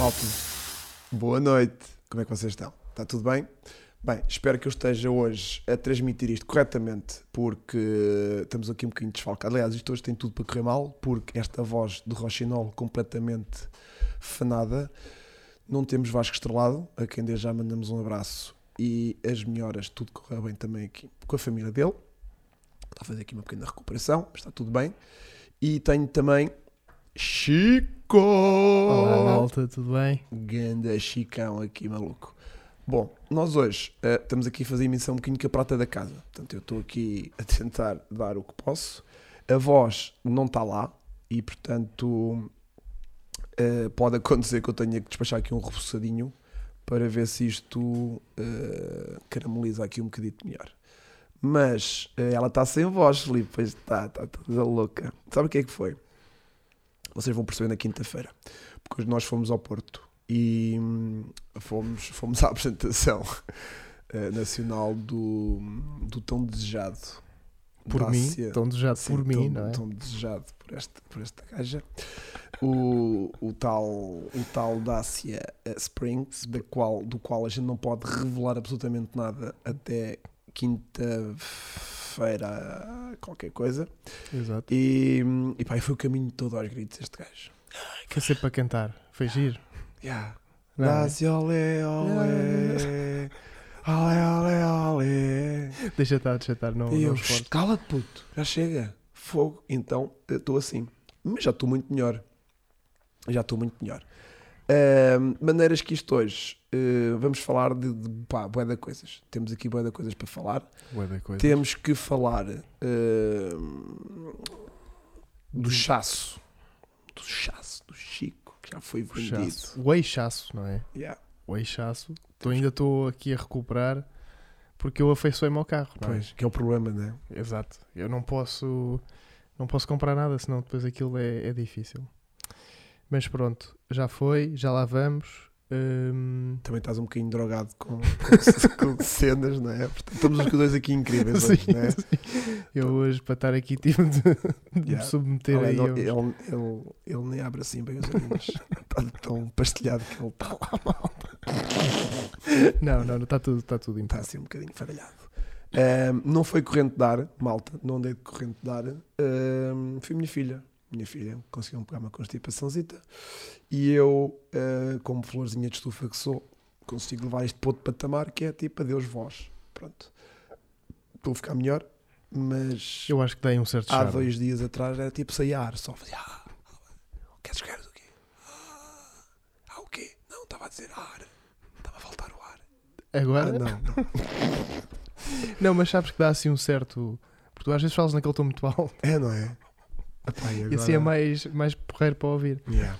Malta, boa noite. Como é que vocês estão? Está tudo bem? Bem, espero que eu esteja hoje a transmitir isto corretamente, porque estamos aqui um bocadinho desfalcados. Aliás, isto hoje tem tudo para correr mal, porque esta voz do Rochinol completamente fanada. Não temos Vasco Estrelado, a quem desde já mandamos um abraço e as melhoras, tudo correu bem também aqui com a família dele. Está a fazer aqui uma pequena recuperação, mas está tudo bem. E tenho também Chico! Olá, malta, tudo bem? Ganda Chicão aqui, maluco. Bom, nós hoje eh, estamos aqui a fazer emissão um bocadinho com a prata da casa. Portanto, eu estou aqui a tentar dar o que posso. A voz não está lá e, portanto, eh, pode acontecer que eu tenha que despachar aqui um repousadinho para ver se isto eh, carameliza aqui um bocadito melhor. Mas ela está sem voz, Filipe, pois está, está toda louca. Sabe o que é que foi? Vocês vão perceber na quinta-feira, porque nós fomos ao Porto e hum, fomos, fomos à apresentação eh, nacional do, do Tão Desejado. Por mim, tão desejado Sim, por mim, tão, não é? tão desejado por esta, por esta gaja. O, o, tal, o tal Dacia eh, Springs, da qual, do qual a gente não pode revelar absolutamente nada até quinta-feira, qualquer coisa. Exato. E, e pá, e foi o caminho todo aos gritos este gajo. Quer ser para cantar? Foi giro? Yeah. Não é? Olé, olé. Olé, olé, olé. Deixa estar, deixa estar, não, E eu, esporte. cala-te, puto, já chega, fogo. Então, eu estou assim, mas já estou muito melhor. Já estou muito melhor. Ahm, maneiras que isto hoje, eh, vamos falar de, de pá, bué de coisas. Temos aqui bué de coisas para falar. Bué da coisa. Temos que falar ahm, do chasso, do chasso, do Chico, que já foi O vendido. chasso. O eixaço, não é? Yeah. O eixaço. Tô, ainda estou aqui a recuperar porque eu afeiçoei-me ao carro. não é? Pois, que é o problema, né? Exato. Eu não posso, não posso comprar nada, senão depois aquilo é, é difícil. Mas pronto, já foi, já lá vamos. Hum, Também estás um bocadinho drogado com, com, cenas, não é? Portanto, estamos os dois aqui incríveis hoje, sim, não é? sim. Eu hoje, para estar aqui, tive de, de Yeah. me submeter Além aí. do- aos- ele, ele, ele nem abre assim bem os olhinhos. Está tão pastelhado que ele está lá, Não, não, está tudo, está tudo está assim um bocadinho faralhado. Ahm, não foi corrente de ar, malta, não andei de corrente de ar. Foi minha filha. Minha filha conseguiu pegar uma constipaçãozita e eu, ah, como florzinha de estufa que sou, consigo levar isto para outro patamar que é tipo adeus voz. Pronto. Estou a ficar melhor, mas Eu acho que dei um certo há charme. dois dias atrás era tipo sair ar, só fazia ah, queres queres o quê? Ah, ah, o quê? Não, estava a dizer ar, estava a faltar o ar. Agora? Ah, não, não. Não, mas sabes que dá assim um certo. Porque tu às vezes falas naquele tom muito alto. É, não é? Epá, e E assim é agora- mais, mais porreiro para ouvir. Yeah.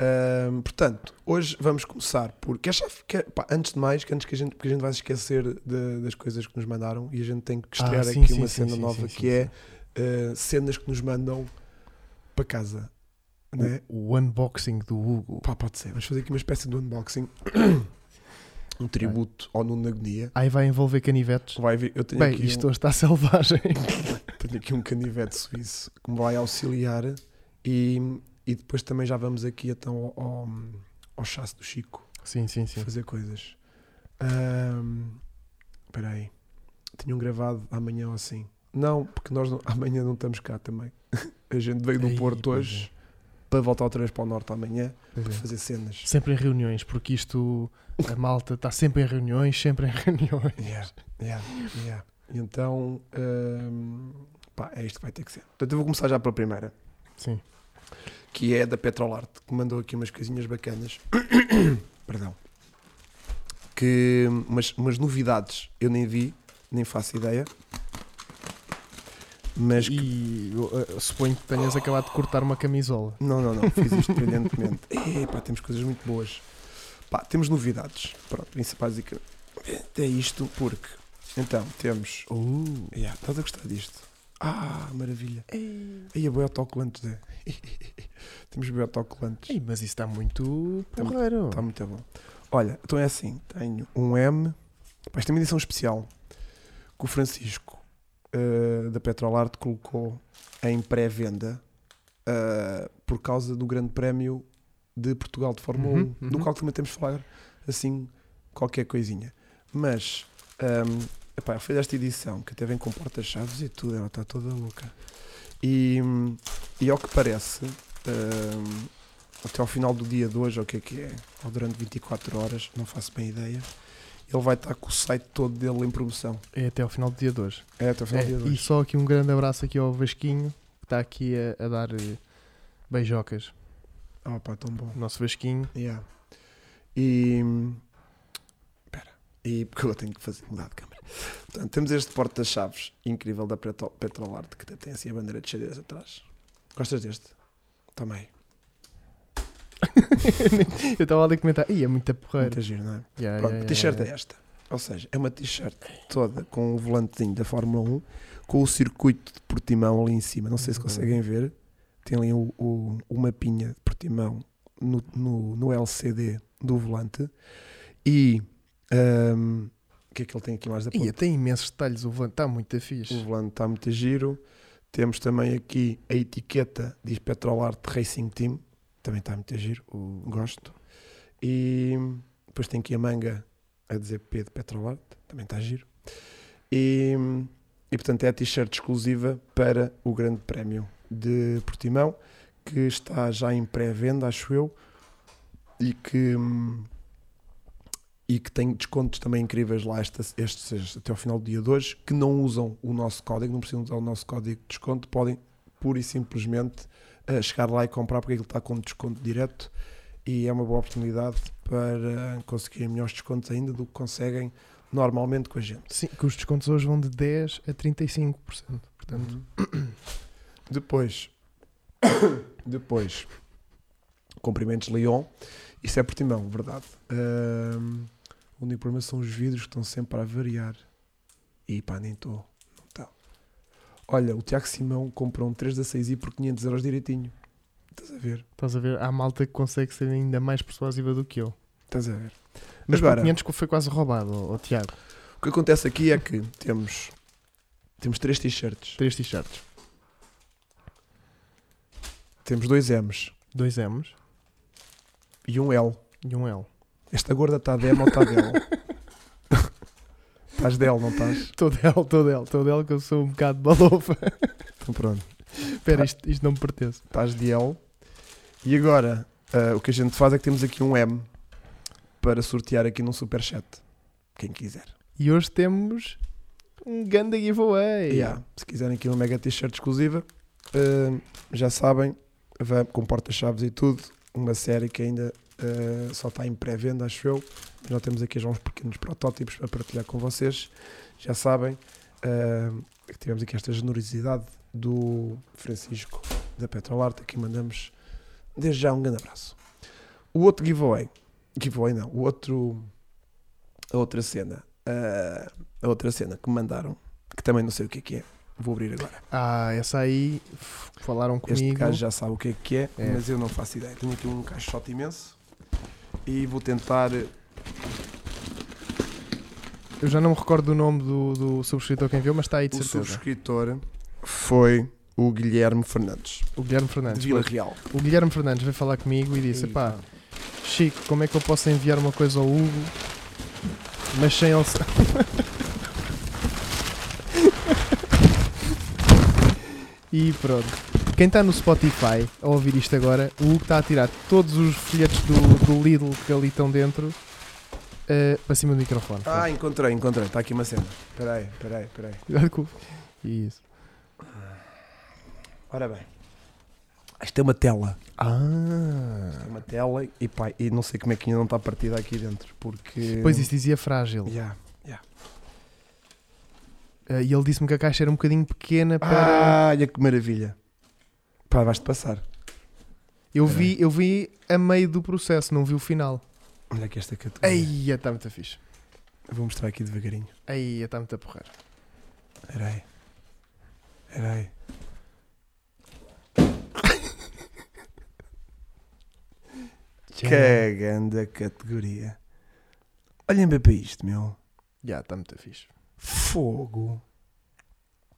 Ahm, portanto, hoje vamos começar por. Quer, já- quer- pá, antes de mais, que antes que a gente, porque a gente vai se esquecer de- das coisas que nos mandaram e a gente tem que estrear Ah, sim, aqui sim, uma sim, cena nova que é ah, cenas que nos mandam para casa. Né? O, o unboxing do Hugo. Pá, pode ser. Vamos fazer aqui uma espécie de unboxing. Um tributo ao Nuno Agonia. Aí vai envolver canivetes. Vai ver, eu tenho Bem, aqui, isto um, hoje está selvagem. tenho aqui um canivete suíço que me vai auxiliar e, e depois também já vamos aqui então ao, ao, ao chasse do Chico. sim, sim, sim. fazer coisas. Espera aí. Tinha um gravado amanhã ou assim. Não, porque nós não- amanhã não estamos cá também. A gente veio do Porto hoje para voltar outra vez para o Norte amanhã Pois para é. fazer cenas. Sempre em reuniões, porque isto, a malta está sempre em reuniões, sempre em reuniões. Yeah, yeah, yeah. Então, ahm, pá, é isto que vai ter que ser. Portanto, eu vou começar já pela primeira, Sim. que é da Petrolarte, que mandou aqui umas coisinhas bacanas. Perdão. Que umas, umas novidades eu nem vi, nem faço ideia. Mas que E eu, eh, suponho que tenhas acabado de cortar uma camisola. Não, não, não. Fiz isto brilhantemente. Epá, temos coisas muito boas. Pá, temos novidades. Pronto, isso basicamente é isto porque. Então, temos. Uh. Yeah, estás a gostar disto? Ah, maravilha. Aí a boi autocolantes, é. temos boi autocolantes. Ei, mas isso está muito Tá mu- porreiro. Está muito bom. Olha, então é assim: tenho um M. Pá, isto é uma edição especial que o Francisco eh, da Petrolarte colocou em pré-venda eh, por causa do Grande Prémio de Portugal de Fórmula Uhum, 1, do uhum. qual também temos de falar assim qualquer coisinha. Mas hum, epá, fez esta edição que até vem com porta-chaves e tudo, ela está toda louca. E, e ao que parece, hum, até ao final do dia de hoje, ou o que é que é, ou durante 24 horas, não faço bem ideia, ele vai estar com o site todo dele em promoção. É até ao final do dia de hoje. É, até ao final É, do dia de e hoje. só aqui um grande abraço aqui ao Vasquinho, que está aqui a, a dar eh, beijocas. Oh, pá, tão bom. Nosso Vasquinho. Yeah. E. Espera. E porque eu tenho que fazer, mudar de câmera. Portanto, temos este porta-chaves incrível da Petro- Petrolart que tem assim a bandeira de xadrez atrás. Gostas deste? Também. eu estava ali a comentar, Ih, é muita porreira. Muito giro, não é? Yeah, Pronto, yeah, t-shirt yeah, é esta. Ou seja, é uma t-shirt toda com o volantezinho da Fórmula 1, com o circuito de Portimão ali em cima. Não sei se Uhum. conseguem ver. Tem ali o, o, o mapinha de Portimão no, no, no LCD do volante. E ahm, o que é que ele tem aqui mais da ponta? tem imensos detalhes, o volante está muito O fixe. volante está muito giro. Temos também aqui a etiqueta, diz Petrolart Racing Team. Também está muito giro. O- Gosto. E depois tem aqui a manga a dizer P de também está giro. E, e portanto é a t-shirt exclusiva para o Grande Prémio de Portimão, que está já em pré-venda, acho eu, e que, e que tem descontos também incríveis lá estes, estes até ao final do dia de hoje, que não usam o nosso código, não precisam usar o nosso código de desconto, podem pura e simplesmente eh, chegar lá e comprar porque ele está com desconto direto e é uma boa oportunidade para conseguirem melhores descontos ainda do que conseguem normalmente com a gente. Sim, que os descontos hoje vão de 10 a 35%. Portanto, Depois, depois, cumprimentos Leon, isso é Portimão, verdade. Ahm, o único problema são os vidros que estão sempre a variar. E pá, nem estou. Olha, o Tiago Simão comprou um 3 da 6i por 500 euros direitinho. Estás a ver? estás a ver, há malta que consegue ser ainda mais persuasiva do que eu. Estás a ver? Mas Agora- por 500 que foi quase roubado, ó, Tiago. O que acontece aqui é que temos, temos três t-shirts, Três t-shirts, temos dois M's dois M's e um L. e um L. Esta gorda está de M ou está de L? estás de L, não estás? Todo L, todo L, todo L que eu sou um bocado balofa. Então pronto, Espera, isto, isto não me pertence. estás de L. E agora, ah, o que a gente faz é que temos aqui um M para sortear aqui num superchat. Quem quiser. E hoje temos um ganda giveaway. Yeah, Se quiserem aqui uma mega t-shirt exclusiva, ah, já sabem, vai com porta-chaves e tudo. Uma série que ainda ah, só está em pré-venda, acho eu. Nós temos aqui já uns pequenos protótipos para partilhar com vocês. Já sabem ah, que tivemos aqui esta generosidade do Francisco da Petrolarte. Aqui mandamos desde já um grande abraço. O outro giveaway, giveaway não, o outro, a outra cena, ah, a outra cena que me mandaram, que também não sei o que é que é, vou abrir agora. Ah, essa aí falaram Este comigo. gajo já sabe o que é que é, É. mas eu não faço ideia. Tenho aqui um caixote imenso e vou tentar. Eu já não me recordo do nome do, do subscritor que enviou, mas está aí de O certeza. subscritor foi o Guilherme Fernandes, O Guilherme de Fernandes. Vila foi. Real. O Guilherme Fernandes veio falar comigo e disse: pá, Chico, como é que eu posso enviar uma coisa ao Hugo, mas sem ele. e pronto. Quem está no Spotify a ouvir isto agora, o Hugo está a tirar todos os folhetos do, do Lidl que ali estão dentro eh, para cima do microfone. Ah, encontrei, encontrei. Está aqui uma cena. Espera aí, espera aí, espera aí. Cuidado com. Isso. Ora bem. Isto é uma tela. Ah. É uma tela e pá, e não sei como é que ainda não está partida aqui dentro, porque... Pois isso dizia frágil. Yeah. Eh, e ele disse-me que a caixa era um bocadinho pequena para. Ah, olha que maravilha. Pá, vais-te passar. eu, espera vi, eu vi a meio do processo, não vi o final. Olha aqui esta categoria. Eia, está muito fixe. Vou mostrar aqui devagarinho. Eia, está muito a porrer. Espera aí. Espera aí. Que grande categoria. Olhem bem para isto, meu. Já, está muito fixe. Fogo.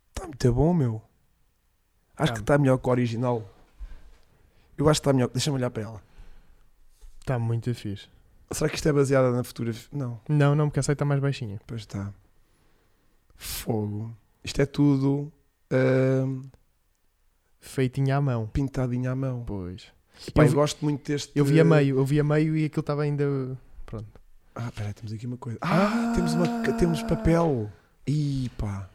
Está muito bom, meu. Acho Tá. que está melhor que o original. Eu acho que está melhor. Deixa-me olhar para ela. Está muito fixe. Será que isto é baseado na fotografia? Não, Não, não, porque a site está mais baixinha. pois está. Fogo. Isto é tudo ahm, Feitinha à mão. pintadinho à mão. Pois. Pá, Eu gosto muito deste. Eu vi a meio, eu vi a meio e aquilo estava ainda. Pronto. Ah, peraí, temos aqui uma coisa. Ah, temos, uma, temos papel. Ih, pá.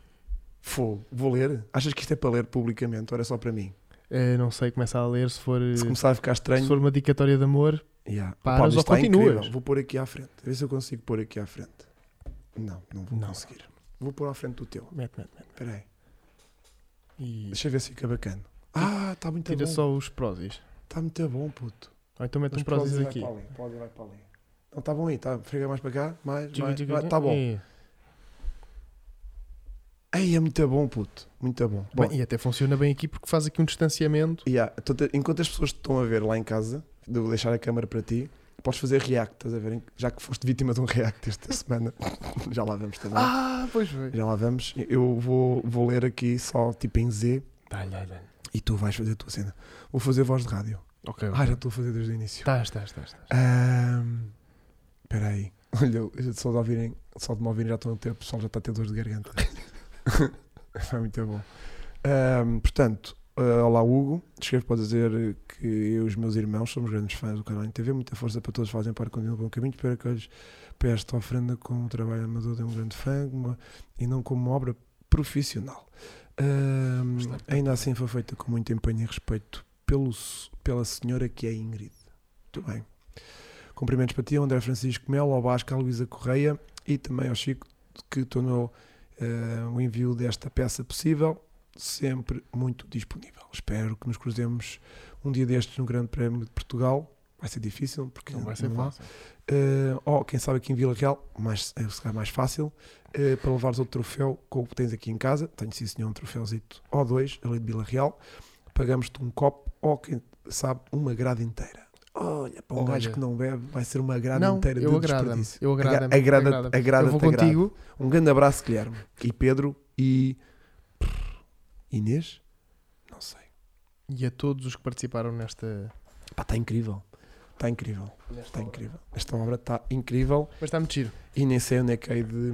Fogo. Vou ler? Achas que isto é para ler publicamente ou era só para mim? Eh, não sei, começa a ler se for, Se começar a ficar estranho. se for uma dicatória de amor. Yeah. Paras Pá, mas ou continuas? incrível. Vou pôr aqui à frente. A ver se eu consigo pôr aqui à frente. Não, não vou Não. conseguir. Vou pôr à frente do teu. Mete, mete, mete. Espera aí. E Deixa eu ver se fica bacana. Ah, está muito tira bom. só os prósis. Está muito bom, puto. Ou então mete Os prósis prósis vai aqui. para ali. Vai para ali. Não, está bom aí. Tá. Frega mais para cá. Mais, mais. Está bom. E, Ei, é muito bom, puto. Muito bom. Bom, bem, e até funciona bem aqui porque faz aqui um distanciamento. yeah, então, enquanto as pessoas te estão a ver lá em casa, de eu deixar a câmera para ti, podes fazer react, estás a ver? Já que foste vítima de um react esta semana. Já lá vamos também. Ah, pois foi. Já lá vamos. Eu vou, vou ler aqui só tipo em Z Dá-lhe, e tu vais fazer a tua cena. Vou fazer voz de rádio. Ok, Ah, já estou a fazer desde o início. Estás, estás, estás. Espera aí. Olha, só de, ouvirem, só de me ouvirem já estão a ter, o pessoal já está a ter dor de garganta. Foi muito bom. Ahm, portanto, ah, olá Hugo. Escrevo para dizer que eu e os meus irmãos somos grandes fãs do canal em TV. Muita força para todos fazem para continuar bom caminho. Espero que hoje para esta ofrenda com o trabalho amador de um grande fã uma- e não como uma obra profissional. Está- ainda assim foi feita com muito empenho e respeito pelo, pela senhora que é Ingrid. Muito bem. Cumprimentos para ti, André Francisco Melo, ao Vasco, à Luísa Correia e também ao Chico, que tornou eh, o envio desta peça possível, sempre muito disponível. Espero que nos cruzemos um dia destes no Grande Prémio de Portugal. Vai ser difícil, porque Não vai ser não fácil. Eh, ou quem sabe aqui em Vila Real, mais, é se calhar mais fácil, eh, para levares outro troféu como tens aqui em casa. Tenho sim senhor um troféuzito ou dois, ali de Vila Real. Pagamos-te um copo ou quem sabe uma grade inteira. Olha, para um Olha. gajo que não bebe, vai ser uma grade Não, inteira eu de agrada-me. desperdício. Eu agrada-me. Agra- agrada- agrada-me. agrada-te, Eu vou agrada. contigo. Um grande abraço, Guilherme. E Pedro e. Inês? Não sei. E a todos os que participaram nesta. Pá, está incrível. Está incrível. Está incrível. Esta obra está incrível. Mas está muito giro. E nem sei onde é que hei de.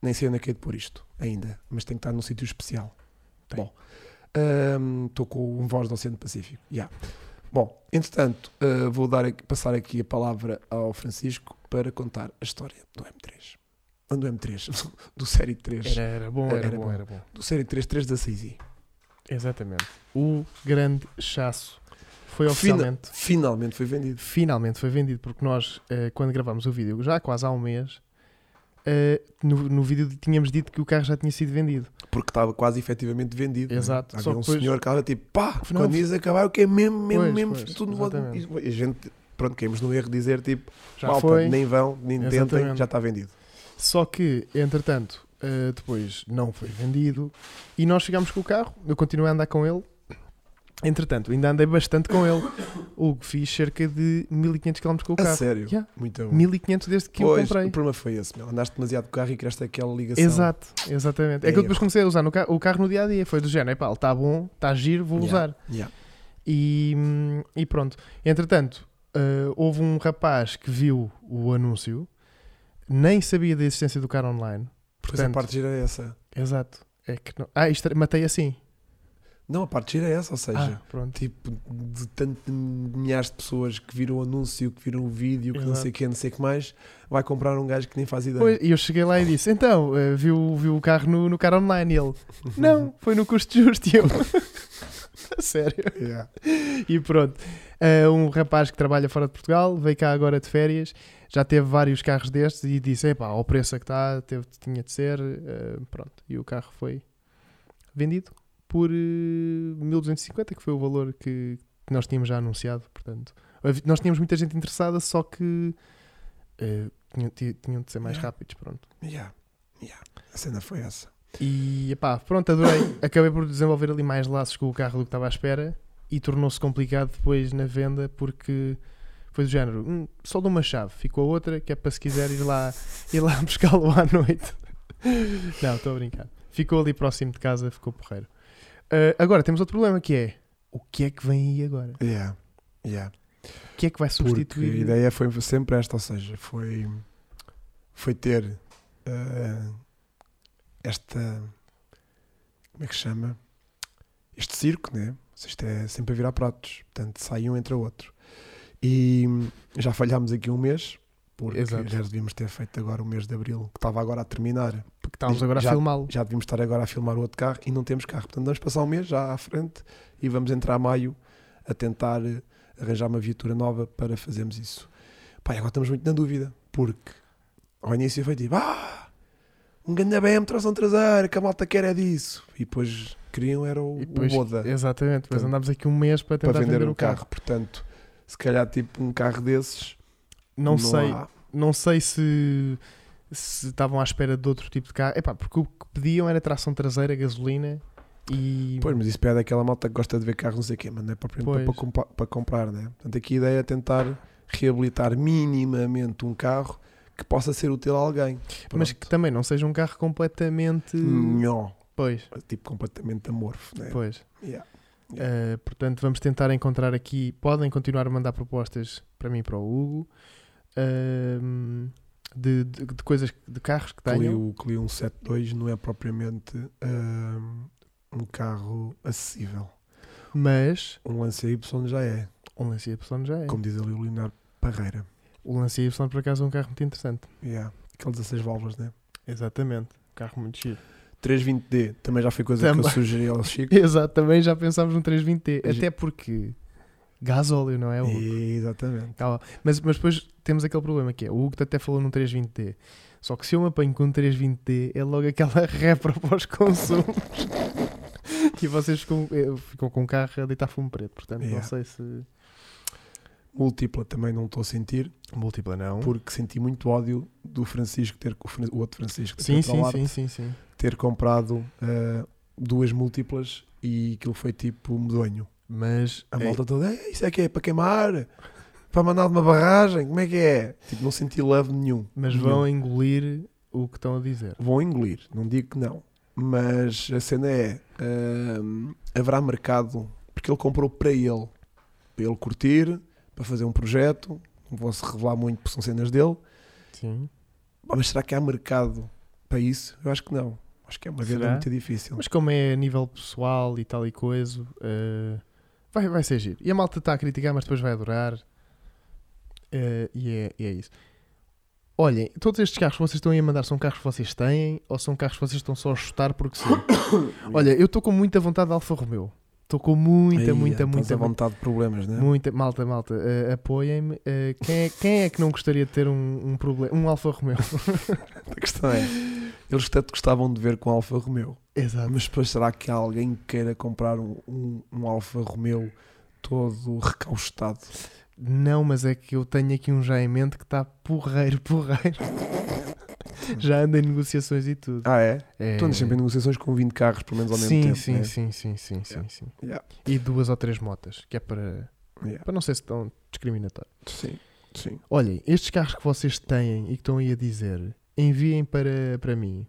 Nem sei onde é que hei de pôr isto ainda. Mas tem que estar num sítio especial. Tem. Bom. Estou com um voz do Oceano Pacífico. Yeah. Bom, entretanto, uh, vou dar passar aqui a palavra ao Francisco para contar a história do M3. Não do M3, do Série 3. Era, era bom, era, Era bom, bom. era bom. Do Série 3, 3 da 6i. Exatamente. O grande chasso foi oficialmente. Finalmente foi vendido. Finalmente foi vendido, porque nós, eh, quando gravámos o vídeo, já há quase há um mês, eh, no, no vídeo tínhamos dito que o carro já tinha sido vendido. Porque estava quase efetivamente vendido. é? Exato. Havia Só um depois- senhor que estava tipo, pá, Não, quando isso acabar, o que é mesmo, mesmo, Pois, mesmo. pois, tudo no-. E a gente, pronto, caímos no erro de dizer tipo, Já malta, foi. nem vão, nem tentem, Exatamente. já está vendido. Só que, entretanto, eh, depois não foi vendido e nós chegámos com o carro. Eu continuei a andar com ele. Entretanto, ainda andei bastante com ele. O fiz cerca de 1500 km com o A carro. sério? Yeah. Muito bom. 1500 desde que eu Pois, comprei. o problema foi esse, meu. Andaste demasiado com o carro e criaste aquela ligação. Exato, exatamente. É É que eu depois erro. comecei a usar no o carro no dia a dia. Foi do género, epá, está bom, está giro, vou Yeah. usar. Yeah. E, e pronto. Entretanto, eh, houve um rapaz que viu o anúncio, nem sabia da existência do carro online. Pois a Portanto, parte gira é essa. Exato. É que não... Ah, isto, matei assim. Não, a parte gira é essa, ou seja, Ah, tipo, de tanto de milhares de pessoas que viram o anúncio, que viram o vídeo, que não Exato. sei o que, não sei o que mais, vai comprar um gajo que nem faz ideia. E eu cheguei lá e disse: Então, eh, viu, viu o carro no, no carro online? E ele: Não, foi no custo justo. E eu: "A Sério. Yeah. E pronto. Eh, um rapaz que trabalha fora de Portugal veio cá agora de férias, já teve vários carros destes e disse: Epá, ao preço que está, teve, tinha de ser. eh, pronto. E o carro foi vendido por eh, 1250, que foi o valor que, nós tínhamos já anunciado. Portanto, nós tínhamos muita gente interessada, só que eh, tinham, ti- tinham de ser mais Yeah. rápidos. Pronto. Yeah. Yeah. A cena foi essa. E epá, pronto, adorei. Acabei por desenvolver ali mais laços com o carro do que estava à espera e tornou-se complicado depois na venda porque foi do género: "Hum, só dou uma chave, ficou a outra que é para se quiser ir lá, ir lá buscá-lo à noite. Não, estou a brincar. Ficou ali próximo de casa, ficou porreiro. Ah, agora temos outro problema que é: o que é que vem aí agora? Yeah. Yeah. O que é que vai Porque substituir? a ideia foi sempre esta, ou seja, foi, foi ter eh, esta. Como é que se chama? Este circo, né? Isto é sempre a virar pratos. Portanto, sai um entre o outro. E já falhámos aqui um mês, porque Exato. já devíamos ter feito agora o mês de abril, que estava agora a terminar. Porque estávamos agora Já- a filmá-lo. Já devíamos estar agora a filmar o outro carro e não temos carro. Portanto, vamos passar um mês já à frente e vamos entrar a maio a tentar eh, arranjar uma viatura nova para fazermos isso. Pá, e agora estamos muito na dúvida, porque ao início foi tipo, ah, um grande BM tração traseira, que a malta quer é disso. E depois queriam era o, depois- o Boda Exatamente, depois Portanto, andámos aqui um mês para tentar para vender, vender um o carro. carro. Portanto, se calhar tipo um carro desses, Não, sei, há. não sei se, se estavam à espera de outro tipo de carro. Epá, porque o que pediam era tração traseira, gasolina e. Pois, mas isso pede aquela malta que gosta de ver carros, não sei o quê, mas não é propriamente para, compa- para comprar, né? Portanto, aqui a ideia é tentar reabilitar minimamente um carro que possa ser útil a alguém. mas que também não seja um carro completamente. Nhó. Pois, Tipo, completamente amorfo, né? pois. Yeah. Uh, portanto, vamos tentar encontrar aqui. Podem continuar a mandar propostas para mim e para o Hugo um, de, de- de coisas, de carros que tenham. Clio, Clio 172 não é propriamente hum, um carro acessível. Mas Um Lancia Y já é, o Lancia Y já é. como diz ali o Leonardo Parreira. O Lancia Y, por acaso, é um carro muito interessante. Yeah. Aquele 16 válvulas, né? Exatamente. Um carro muito giro. 320D também já foi coisa que Também. eu sugeri ao Chico. Exato, também já pensámos no 320T. Já- Até porque gasóleo, não é? Hugo? Exatamente. Calma. Mas, mas depois temos aquele problema que é, o Hugo até falou num 320T. Só que se eu me apanho com um 320T, é logo aquela repra para os consumos. e vocês ficam, eh, ficam com o carro a deitar fumo preto. Portanto, não Yeah. sei se. Múltipla também não estou a sentir, Múltipla não. porque senti muito ódio do Francisco ter, o, outro Francisco, Sim, sim, sim, sim, sim. ter comprado ah, duas múltiplas e aquilo foi tipo medonho. Mas A é, malta toda, "Ei, isso é que é para queimar, para mandar de uma barragem, como é que é? Tipo, não senti love nenhum. mas nenhum. vão engolir o que estão a dizer. Vão engolir, não digo que não. Mas a cena é: hum, haverá mercado, porque ele comprou para ele, para ele curtir, para fazer um projeto. Não vou se revelar muito porque são cenas dele. Sim. Mas será que há mercado para isso? Eu acho que não. Acho que é uma Será? muito difícil. Mas como é a nível pessoal e tal e coisa, eh, vai, vai ser giro. E a malta está a criticar, mas depois vai adorar. Eh, e, é, e é isso. Olhem, todos estes carros que vocês estão aí a mandar são carros que vocês têm ou são carros que vocês estão só a chutar porque sim? Olha, eu estou com muita vontade de Alfa Romeo. Estou com muita, muita, muita, à vontade de problemas, né? muita. Malta, malta, eh, apoiem-me. Eh, quem, é, quem é que não gostaria de ter um, um problema? Um Alfa Romeo. A questão é: eles tanto gostavam de ver com Alfa Romeo. Exato. Mas depois será que há alguém que queira comprar um, um, um Alfa Romeo todo recaustado? Não, mas é que eu tenho aqui um já em mente que está porreiro, porreiro. já anda em negociações e tudo. Ah, é? É... Tu andas sempre em negociações com 20 carros, pelo menos ao mesmo sim, tempo. sim, né? sim, sim, sim, sim, Yeah. sim. Yeah. E duas ou três motas, que é para, Yeah. para não ser tão discriminatório. Sim, sim. Olhem, estes carros que vocês têm e que estão aí a dizer, enviem para, para mim,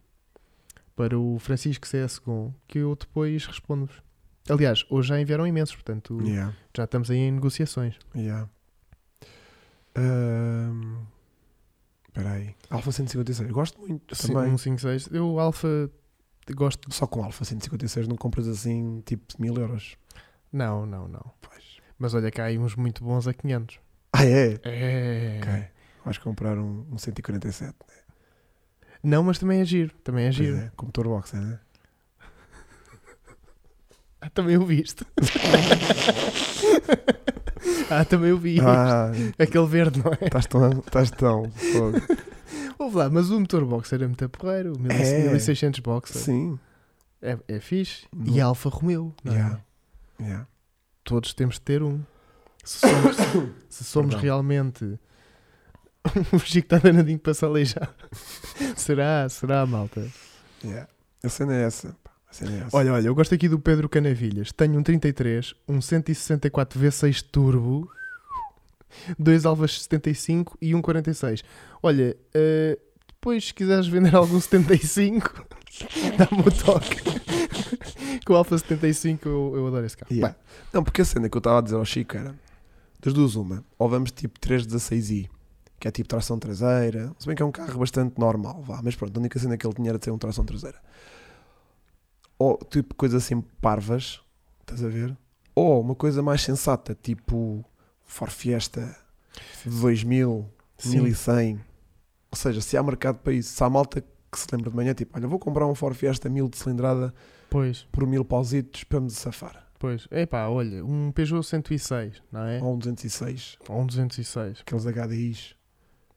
para o Francisco CS Gon, que eu depois respondo-vos. Aliás, hoje já enviaram imensos, portanto já estamos aí em negociações. Yeah. Ahm, Espera aí. Alfa 156. Eu gosto muito Sim, também. Um 56. Eu, Alfa, gosto. Só com Alfa 156 não compras assim tipo mil euros. Não, não, não. Pois. Mas olha que há aí uns muito bons a 500. Ah, é? É. Ok. Vais comprar um, um 147. Não, mas também é giro. Também é giro. é, com motor boxer, né? Também o viste. ah, também o vi. Ah, Aquele verde, não é? estás tão. Estás tão. fogo. Ouve lá, mas o motor boxer é muito porreiro. O É. 1600 boxer. Sim. É, é fixe. Não. E Alfa Romeo. não é? Yeah. Yeah. Todos temos de ter um. Se somos, se somos realmente. o Chico está danadinho para se aleijar. será? Será, malta? Yeah. A cena é essa. É. Olha, olha, eu gosto aqui do Pedro Canavilhas. Tenho um 33, um 164 V6 Turbo, dois Alvas 75 e um 46. Olha, eh, depois se quiseres vender algum 75, dá-me o toque. Com o Alfa 75 eu, eu adoro esse carro. Yeah. Não, porque a cena que eu estava a dizer ao Chico era: Das duas, uma. Ou vamos tipo 316i, que é tipo tração traseira. Se bem que é um carro bastante normal, vá. Mas pronto, a única cena que ele tinha era de ser um tração traseira. Ou tipo coisas assim parvas, estás a ver? Ou uma coisa mais sensata, tipo Ford Fiesta 2000, Sim. 1100. Ou seja, se há mercado para isso, se há malta que se lembra de manhã, tipo, olha, vou comprar um Ford Fiesta 1000 de cilindrada Pois, por mil pausitos para me safar. pois. Epá, olha, um Peugeot 106, não é? Ou um 206, Ou um 206. aqueles HDIs.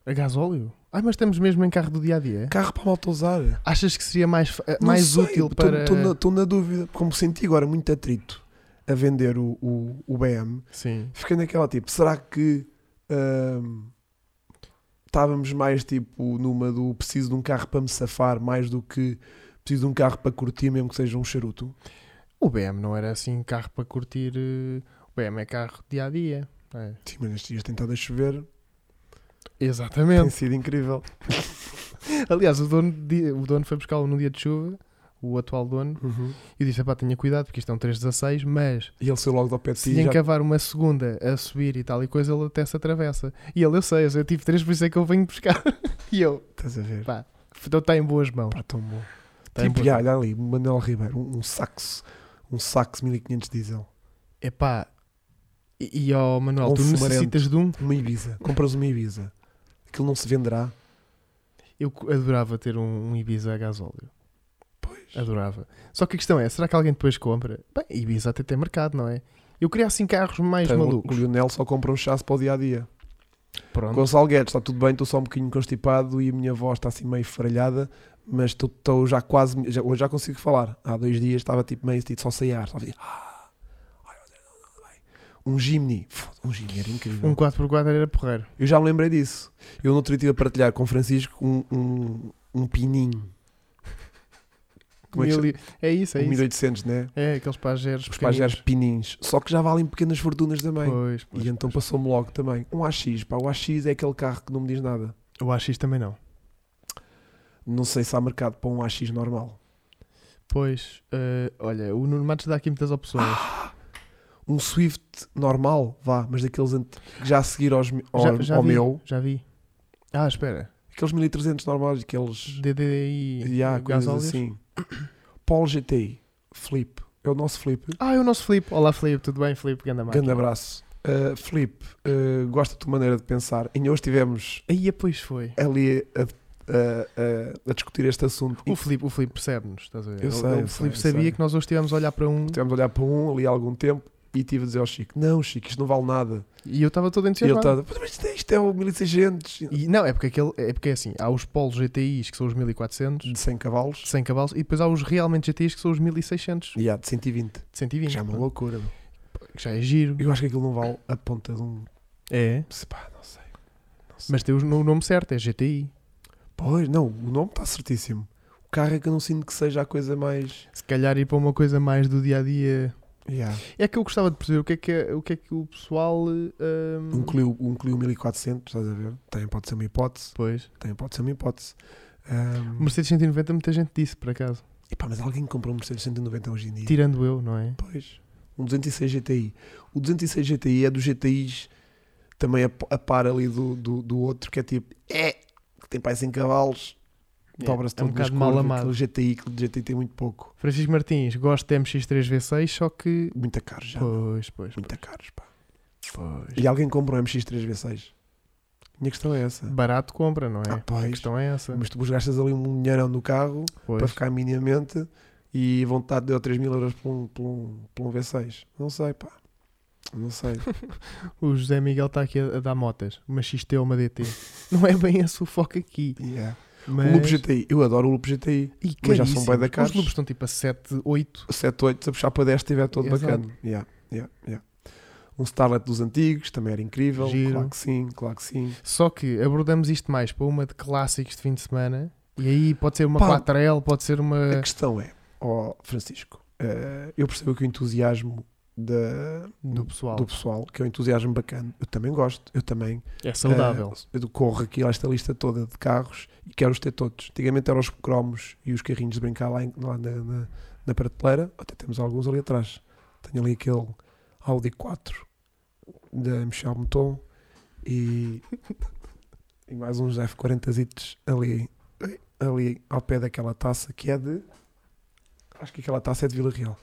A gasóleo? Ai, mas estamos mesmo em carro do dia a dia. Carro para malta usar. Achas que seria mais, Não mais sei, útil tô- para. Estou na, tô na dúvida. Como senti agora muito atrito a vender o, o, o BM, Sim. fiquei naquela tipo, será que ahm, estávamos mais tipo numa do preciso de um carro para me safar mais do que preciso de um carro para curtir, mesmo que seja um charuto? O BM não era assim carro para curtir. eh, O BM é carro dia a dia. É. Sim, mas nestes dias tem estado a chover, tem Exatamente. sido incrível. Aliás, o dono, o dono foi buscá-lo num dia de chuva, o atual dono, e disse: pá, tenha cuidado, porque isto é um 316, mas E ele saiu logo ao pé de se ti já- encavar uma segunda a subir e tal e coisa, ele até se atravessa. E ele, eu sei, eu tive três, por isso é que eu venho buscar. e eu, Estás a ver? pá, então está em boas mãos. Pá, tão bom. Em tipo, já, olha ali, Manuel Ribeiro, um, um saxo, um saxo 1500 diesel. Epá, e, e ó Manuel, Um tu necessitas de um? Uma Ibiza, compras uma Ibiza. Aquilo não se venderá. Eu adorava ter um, um Ibiza a gasóleo. Pois. Adorava. Só que a questão é, será que alguém depois compra? Bem, Ibiza até tem mercado, não é? Eu queria assim carros mais Então, o malucos. Lionel só compra um chasse para o dia a dia. Pronto. Gonçalo Guedes, está tudo bem, estou só um bocadinho constipado e a minha voz está assim meio faralhada, mas estou- já quase. Já, hoje já consigo falar. Há dois dias estava tipo meio tipo, só sem ar. Só fazia, ah, ai, meu Deus, não, não vai. Um Jimny. Um Jimny era incrível. Um 4x4 era porreiro. Eu já me lembrei disso. Eu no outro dia estive a partilhar com o Francisco um, um, um pininho. Como é que Mil é isso, é um isso. 1800, né? É, aqueles pajeros Os pajeros pininhos. Só que já valem pequenas fortunas também. Pois, pois, e então passou-me logo também. Um AX, pá. O AX é aquele carro que não me diz nada. O AX também não. Não sei se há mercado para um AX normal. Pois, eh, olha, o Nuno Matos dá aqui muitas opções. Um Swift normal, vá, mas daqueles que já a seguir aos, ao, já, já ao vi, meu. já vi. Ah, espera. Aqueles 1300 normais, aqueles. DDI há coisas assim. Polo GTI, Flip. É o nosso Flip. Ah, é o nosso Filipe. Olá, Filipe. Tudo bem, Filipe? Ganda Grande abraço. Uh, Filipe, uh, gosto da tua maneira de pensar. E hoje estivemos Aí, pois foi. ali a, a- a- a discutir este assunto. O Filipe, o Filipe percebe-nos, estás a ver? Eu sei, o sei, eu sabia sei. que nós hoje estivemos a olhar para um Estivemos a olhar para um ali há algum tempo e estive a dizer ao Chico: Não, Chico, isto não vale nada. e eu estava todo E ele entusiasmado. está, mas isto é, isto é o 1600 E, não, é porque, aquele, é porque é assim, há os polos GTIs que são os 1400 de 100 cavalos de 100 cavalos e depois há os realmente GTIs que são os 1600 e há de 120. de 120. Já é uma loucura. meu. Que já é giro. Eu acho que aquilo não vale a ponta de um. É, se pá, não sei. Não sei. mas tem o nome certo, é GTI. Pois, não, o nome está certíssimo. O carro é que eu não sinto que seja a coisa mais. Se calhar ir para uma coisa mais do dia a dia. Yeah. É que eu gostava de perceber o que é que, é- o, que, é que o pessoal. hum, Um, Clio, um Clio 1400, estás a ver? Também pode ser uma hipótese. Pois. Também pode ser uma hipótese. O Um, Mercedes 190, muita gente disse, por acaso. epá, mas alguém comprou um Mercedes 190 hoje em dia? Tirando eu, não é? Pois. Um 206 GTI. O 206 GTI é dos GTIs também a, a par ali do, do, do outro, que é tipo, é, que tem pai 100 cavalos, dobra-se é um bocado mal amado. aquele GTI, que o GTI tem muito pouco. Francisco Martins, gosto de MX3V6, só que. Muito caro já. Pois, pois, Muito caros, pá. pois. E alguém compra um MX3V6? Minha questão é essa. Barato compra, não é? Ah, a pois. questão é essa. Mas tu gastas ali um dinheirão no carro Pois. para ficar minimamente e vontade de 3 mil euros por um, por, um, por um V6. Não sei, pá. Não sei. O José Miguel está aqui a, a dar motas. Uma XT ou uma DT. não é bem esse o foco aqui. Yeah. Mas... O Loop GTI. Eu adoro o Loop GTI. E mas já são bué da caros. Os loops estão tipo a 7, 8. 7, 8, se a puxar para 10 estiver todo Exato. bacana. Yeah, yeah, yeah. Um Starlet dos antigos também era incrível. Giro. Claro que sim, claro que sim. Só que abordamos isto mais para uma de clássicos de fim de semana. E aí pode ser uma Pá. 4L, pode ser A uma. questão é, ó Francisco, eh, eu percebo que o entusiasmo da, Do pessoal. do pessoal, que é um entusiasmo bacana, eu também gosto, eu também É saudável. eh, eu corro aqui esta lista toda de carros e quero os ter todos. Antigamente eram os cromos e os carrinhos de brincar lá, em- lá na, na, na prateleira, até temos alguns ali atrás. Tenho ali aquele Audi 4 da Michel Mouton e, e mais uns F40 ali, ali ao pé daquela taça que é de. Acho que aquela taça é de Vila Real.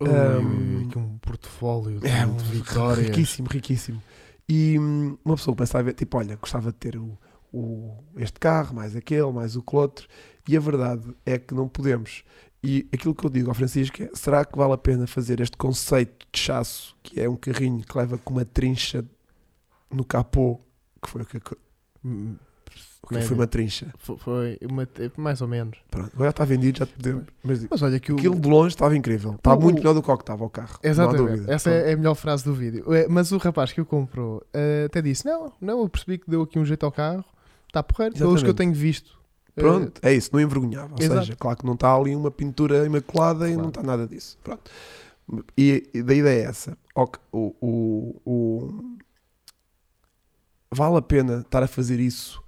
Ui, Um, um portfólio de, É, vitórias. riquíssimo, riquíssimo. E hum, uma pessoa começa a ver, tipo, olha, gostava de ter o, o- este carro, mais aquele, mais o que outro, e a verdade é que não podemos. E aquilo que eu digo ao Francisco é: será que vale a pena fazer este conceito de chasso, que é um carrinho que leva com uma trincha no capô, que foi o que, O que Média. foi uma trincha? fo- Foi uma, mais ou menos. Pronto, agora está vendido, já podemos. Mas Mas olha que o. aquilo de longe estava incrível, está O- muito melhor do que o que estava o carro. Exatamente, essa é a melhor frase do vídeo. É, Mas o rapaz que o comprou eh, até disse: Não, não, eu percebi que deu aqui um jeito ao carro, está porreiro, pelos que eu tenho visto. Eh, Pronto, é isso, não envergonhava. Ou Exato. seja, claro que não está ali uma pintura imaculada e Claro. não está nada disso. Pronto. E, e da ideia é essa. O, o, o- Vale a pena estar a fazer isso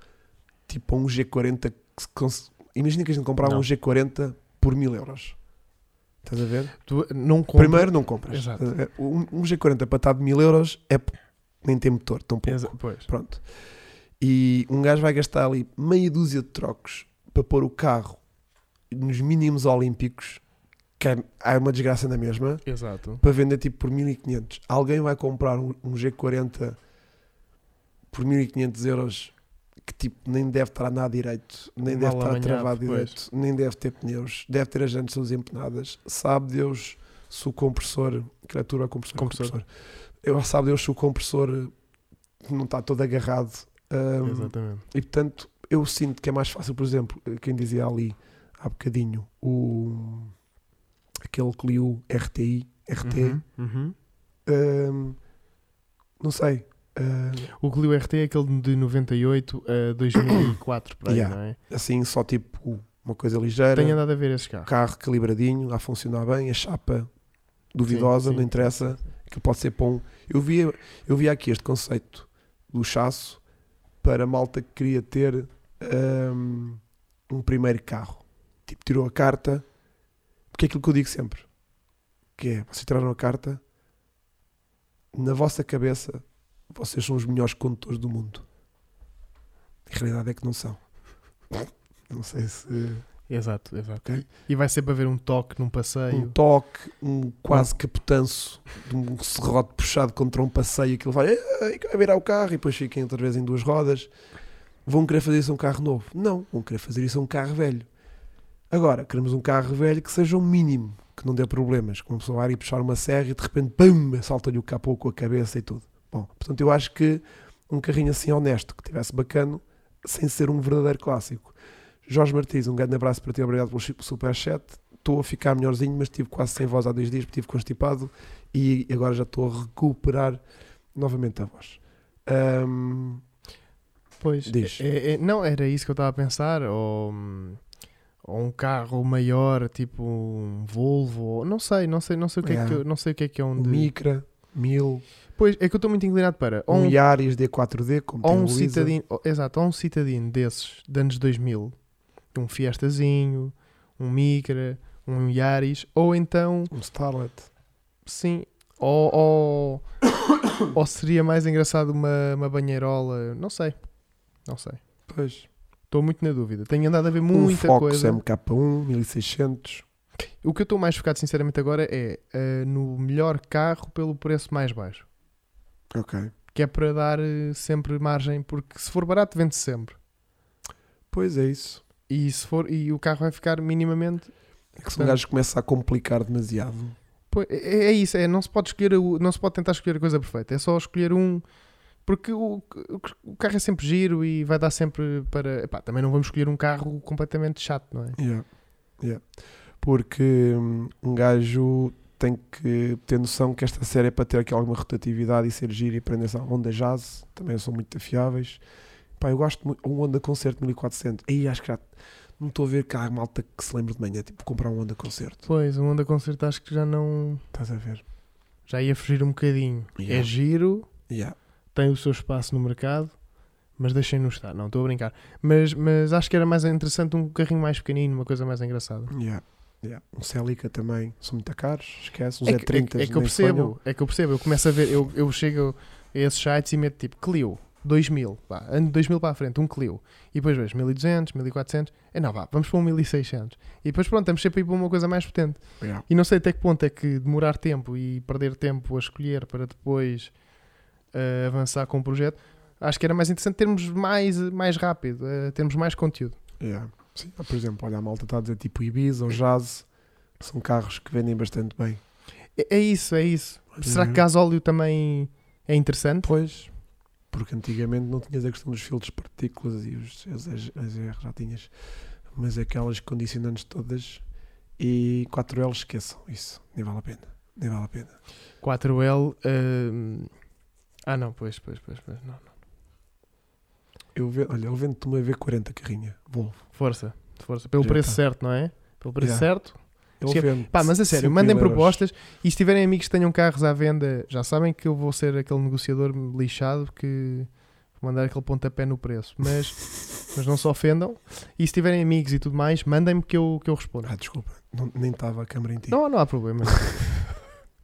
tipo um G40. que se cons- Imagina que a gente comprava Não. um G40 por mil euros. Estás a ver? tu não compra- Primeiro não compras. Exato. Um, um G40 para estar de mil euros é nem tem motor, tão pouco. Exa- Pois. Pronto. E um gajo vai gastar ali meia dúzia de trocos para pôr o carro nos mínimos olímpicos, que é, é uma desgraça na mesma, Exato. para vender tipo por 1500. Alguém vai comprar um, um G40 por 1500 euros que tipo nem deve estar nada direito, nem Mal deve estar amanhado, travado pois. direito, nem deve ter pneus, deve ter as jantes todas empenadas. Sabe Deus se o compressor, criatura compressor, Compressor. compressor. Eu sabe Deus se o compressor eh, não está todo agarrado. Ahm, Exatamente. e portanto, eu sinto que é mais fácil, por exemplo, quem dizia ali há bocadinho, o aquele Clio RTI, RT, Uhum, uhum. ahm, não sei. Ahm, O Clio RT é aquele de 98 a 2004, para aí, Yeah. não é? assim, só tipo uma coisa ligeira, Tenho andado a ver esses carros. carro calibradinho, a funcionar bem, a chapa duvidosa, Sim, não sim, interessa, sim, sim. que pode ser pão. Eu vi, eu vi aqui este conceito do chasso para a malta que queria ter ahm, um primeiro carro. Tipo, tirou a carta, porque é aquilo que eu digo sempre, que é, vocês tiraram a carta, na vossa cabeça, vocês são os melhores condutores do mundo. A realidade é que não são. Não sei se Exato, exato. Ok. E vai sempre haver um toque num um passeio. toque, um quase capotanço de um serrote puxado contra um passeio, aquilo vai, "Ai, vai virar o carro e depois fiquem outra vez em duas rodas. Vão querer fazer isso a um carro novo? Não, vão querer fazer isso a um carro velho. Agora, queremos um carro velho que seja um mínimo, que não dê problemas. Que uma pessoa vai ir puxar uma serra e de repente, pum, salta-lhe o capô com a cabeça e tudo. Bom, portanto, eu acho que um carrinho assim honesto, que tivesse bacano, sem ser um verdadeiro clássico. Jorge Martins, um grande abraço para ti, obrigado pelo superchat. Estou a ficar melhorzinho, mas estive quase sem voz há dois dias, porque estive constipado e agora já estou a recuperar novamente a voz. Ahm, Pois, é- é- não, era isso que eu estava a pensar. Ou, ou um carro maior, tipo um Volvo. Não sei, não sei, não sei o que é, É. que não sei o que é que é um. Micra, Mil, Pois, é que eu estou muito inclinado para. Ou um, um, Yaris D4D, como ou tem um o Luísa. citadino, ou- exato, ou um citadino desses de anos 2000, um Fiestazinho, um Micra, um Yaris, ou então, um Starlet. sim, ou, ou, ou seria mais engraçado uma, uma banheirola, não sei, não sei. Pois. Estou muito na dúvida. Tenho andado a ver Um muita Focus coisa. MK1, 1600. O que eu estou mais focado, sinceramente, agora é eh, no melhor carro pelo preço mais baixo. Ok. Que é para dar eh, sempre margem, porque se for barato, vende -se sempre. Pois é isso. E, se for, e o carro vai ficar minimamente. É que se um gajo começa a complicar demasiado. Pô, É, é isso, é, não se pode escolher, não se pode tentar escolher a coisa perfeita, é só escolher um. Porque o, o- o carro é sempre giro e vai dar sempre para. Epá, também não vamos escolher um carro completamente chato, não é? Yeah. Yeah. Porque hum, um gajo tem que ter noção que esta série é para ter aqui alguma rotatividade e ser giro e prender-se a Honda Jazz, também são muito afiáveis. Pá, eu gosto muito, um Honda Concerto 1400. Aí acho que já não estou a ver cá a malta que se lembra de manhã, tipo comprar um Honda Concerto. Pois, o Honda Concerto acho que já não. Estás a ver? Já ia fugir um bocadinho. Yeah. É giro, Yeah. tem o seu espaço no mercado, mas deixem-no estar. Não, estou a brincar. Mas, mas acho que era mais interessante um carrinho mais pequenino, uma coisa mais engraçada. Yeah. Yeah. Um Celica também são muito caros, esquece. Uns É que, é, E30 que- é que eu percebo, é que eu percebo. Eu começo a ver, eu, eu chego a esses sites e meto tipo Clio 2000, vá, ano de 2000 para a frente, um Clio. E depois vejo 1200, 1400. É não, vá, vamos para um 1600. E depois pronto, estamos sempre a ir para uma coisa mais potente. Yeah. E não sei até que ponto é que demorar tempo e perder tempo a escolher para depois eh, avançar com o projeto. Acho que era mais interessante termos mais, mais rápido, eh, termos mais conteúdo. Yeah. Sim, por exemplo, olha, a malta está a dizer tipo Ibiza ou Jazz, são carros que vendem bastante bem. É, é isso, é isso. Será que gasóleo também é interessante? Pois, porque antigamente não tinhas a questão dos filtros de partículas e os, as, as, as já tinhas, mas aquelas condicionantes todas e 4L esqueçam isso, nem vale a pena, nem vale a pena. 4L. eh, ah, não, pois, pois, pois, pois. Não. Eu ve, olha, eu vendo-te uma V40 carrinha, Volvo. Força, força. Pelo Já preço tá. certo, não é? Pelo preço Yeah. certo. Esque- vende Pá, mas a sério, 5 mandem propostas e se tiverem amigos que tenham carros à venda, já sabem que eu vou ser aquele negociador lixado que vou mandar aquele pontapé no preço. Mas, mas não se ofendam. E se tiverem amigos e tudo mais, mandem-me que eu, que eu respondo. Ah, desculpa, não- nem estava a câmera em ti. Não, não há problema.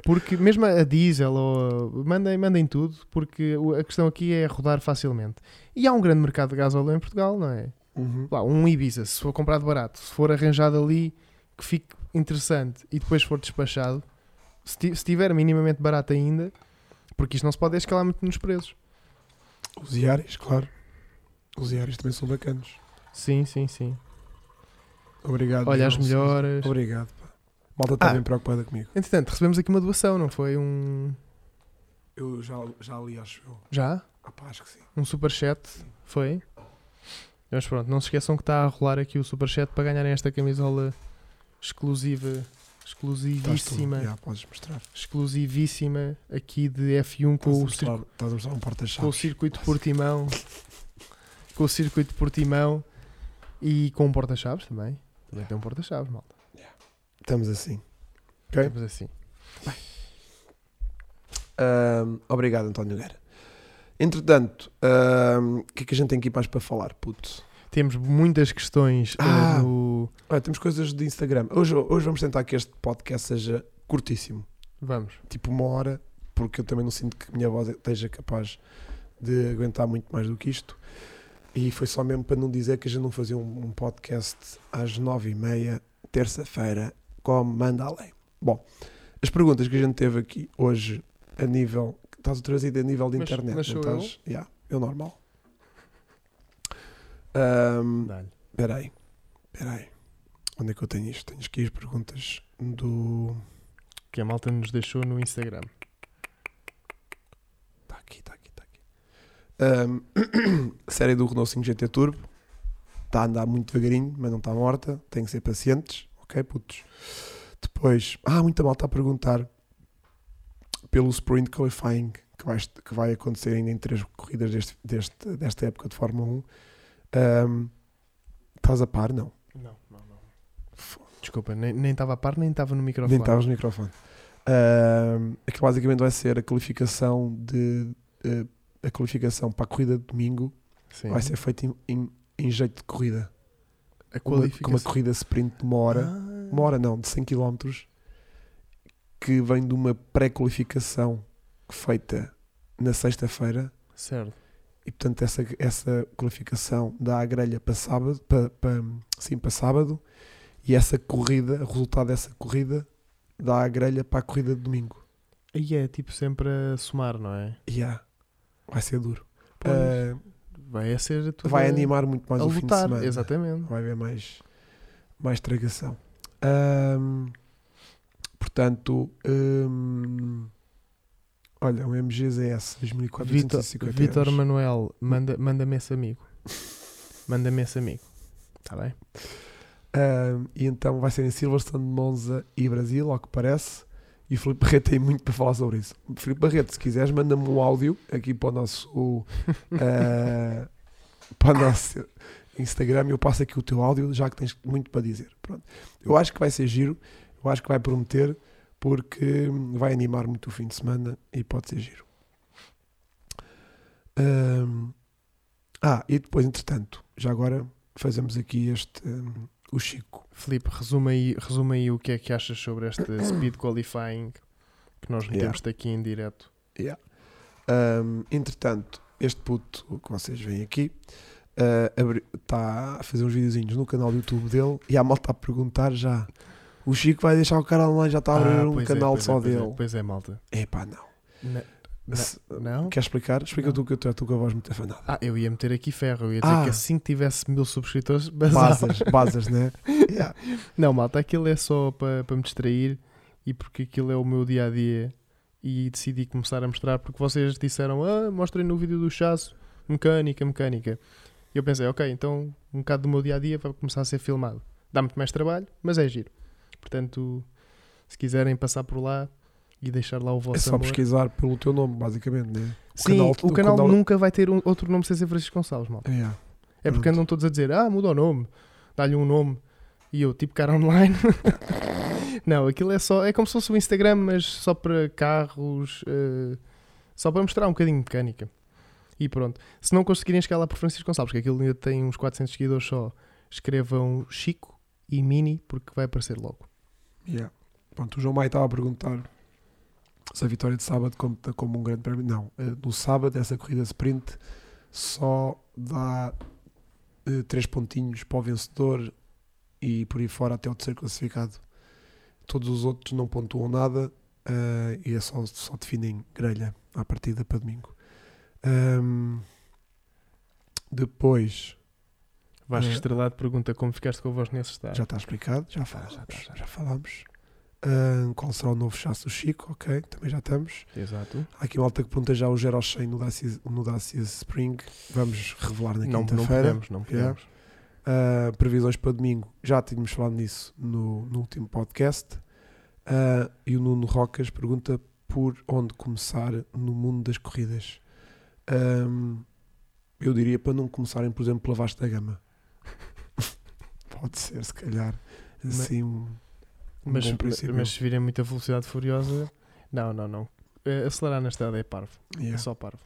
Porque mesmo a diesel ou mandem, mandem tudo, porque a questão aqui é rodar facilmente. E há um grande mercado de gasóleo em Portugal, não é? Uhum. Lá, um Ibiza, se for comprado barato, se for arranjado ali que fique interessante e depois for despachado, se ti- se estiver minimamente barato ainda, porque isto não se pode escalar muito nos preços. Os Iaris, claro. Os Iaris também são bacanos. Sim, sim, sim. Obrigado. Olha, as melhoras. Obrigado. Malta está Ah. bem preocupada comigo. Entretanto, recebemos aqui uma doação, não foi? Um. Eu já, já li, acho eu. Já? Ah, pá, acho que sim. Um superchat? Foi? Mas pronto, não se esqueçam que está a rolar aqui o superchat para ganharem esta camisola exclusiva, exclusivíssima, Já, podes mostrar. exclusivíssima aqui de F1 Estás a com o, mostrar, um com o circuito Portimão, com o circuito Portimão e com um porta-chaves também. Também tem um porta-chaves, malta. Estamos assim. Ok? Estamos assim. Ahm, obrigado, António Guerra. Entretanto, o que é que a gente tem aqui mais para falar, puto? Temos muitas questões eh, Ah. no. Olha, temos coisas de Instagram. Hoje, hoje vamos tentar que este podcast seja curtíssimo. Vamos. Tipo uma hora, porque eu também não sinto que a minha voz esteja capaz de aguentar muito mais do que isto. E foi só mesmo para não dizer que a gente não fazia um, um podcast às nove e meia, terça-feira, como manda a lei. Bom, as perguntas que a gente teve aqui hoje a nível. Estás trazer a nível de Mas- internet, mas não sou eu? estás? Yeah, eu normal. Espera aí, espera aí. Onde é que eu tenho isto? Tenho aqui as perguntas do. Que a malta nos deixou no Instagram. Está aqui, está aqui, está aqui. Ahm, série do Renault 5 GT Turbo. Está a andar muito devagarinho, mas não está morta. Tem que ser pacientes. Ok, putos? Depois, ah, muita malta a perguntar pelo Sprint Qualifying que vai, que vai acontecer ainda em três corridas deste, deste, desta época de Fórmula 1. Ahm, Estás a par? Não. Não, não, não. Desculpa, nem estava a par, nem estava no microfone. Nem estavas no microfone. Ahm, aquilo basicamente vai ser a qualificação de eh, a qualificação para a corrida de domingo Sim. vai ser feita em, em- em jeito de corrida. A qualificação. com uma corrida sprint de uma hora, Ah. uma hora não, de 100 km, que vem de uma pré-qualificação feita na sexta-feira Certo. e portanto essa, essa qualificação dá a grelha para sábado, para, para, sim, para sábado e essa corrida, o resultado dessa corrida dá a grelha para a corrida de domingo. Aí é tipo sempre a somar, não é? Yeah. Vai ser duro. Pois. Vai a ser tudo vai animar muito mais o fim de lutar. semana. Exatamente. Vai haver mais, mais tragação. Ahm, portanto, ahm, olha, um MGZS 2004 Vitor, 850 Vitor euros. Manuel, manda- manda-me esse amigo. Manda-me esse amigo. Está bem? Ahm, e então vai ser em Silverstone, Monza e Brasil, ao que parece. E o Filipe Barreto tem muito para falar sobre isso. Filipe Barreto, se quiseres, manda-me um áudio aqui para o nosso, o, ah, para o nosso Instagram e eu passo aqui o teu áudio, já que tens muito para dizer. Pronto. Eu acho que vai ser giro, eu acho que vai prometer, porque vai animar muito o fim de semana e pode ser giro. Ah, e depois, entretanto, já agora fazemos aqui este. O Chico. Filipe, resume aí, resume aí o que é que achas sobre este speed qualifying que nós metemos aqui em direto. Ahm, entretanto, este puto que vocês veem aqui está a fazer uns videozinhos no canal do YouTube dele e a malta a perguntar já. O Chico vai deixar o cara online, já está a abrir Ah, um é, canal é, só pois é, dele. Pois é, malta. Epá, não. Na- Se- não? Queres explicar? Explica Não. tu que eu estou com a voz muito afanada. Ah, eu ia meter aqui ferro. Eu ia dizer Ah. que assim que tivesse mil subscritores, basava. Basas, basas, né? Yeah. Não, malta, aquilo é só para para me distrair e porque aquilo é o meu dia a dia e decidi começar a mostrar porque vocês disseram, ah, mostrem no vídeo do chasso, mecânica, mecânica. E eu pensei, ok, então um bocado do meu dia a dia vai começar a ser filmado. Dá muito mais trabalho, mas é giro. Portanto, se quiserem passar por lá e deixar lá o vosso É só amor. pesquisar pelo teu nome, basicamente, né? Sim, canal- o o canal canal- nunca vai ter um- outro nome sem ser Francisco Gonçalves, malta. Yeah. É porque Pronto. andam todos a dizer, ah, muda o nome, dá-lhe um nome. E eu, tipo cara online. não, aquilo é só, é como se fosse o Instagram, mas só para carros, eh, só para mostrar um bocadinho de mecânica. E pronto. Se não conseguirem chegar lá por Francisco Gonçalves, que aquilo ainda tem uns 400 seguidores só, escrevam Chico e Mini, porque vai aparecer logo. Yeah. Pronto, o João Maia estava a perguntar se a vitória de sábado conta como um grande prémio. Não, eh, no sábado, essa corrida sprint só dá eh, três pontinhos para o vencedor e por aí fora até o terceiro classificado. Todos os outros não pontuam nada eh, e é só, só definem grelha à partida para domingo. Ahm, depois, Vasco Eh, Estrelado pergunta como ficaste com a voz nesse estado. já está explicado, já já já já falámos. Ahm, qual será o novo chasse do Chico? Ok, também já estamos. Exato. Há aqui uma alta que pergunta já o Gero 100 no Dacia, no Dacia Spring. Vamos revelar na Não, não quinta-feira. podemos, não Yeah. podemos. Uh, previsões para domingo, já tínhamos falado nisso no, no último podcast. Uh, e o Nuno Rocas pergunta por onde começar no mundo das corridas. Um, eu diria para não começarem, por exemplo, pela Vasta Gama. Pode ser, se calhar, Mas- assim um, um Mas, mas se virem muita velocidade furiosa, não, não, não. Eh, acelerar na estrada é parvo. Yeah. É só parvo.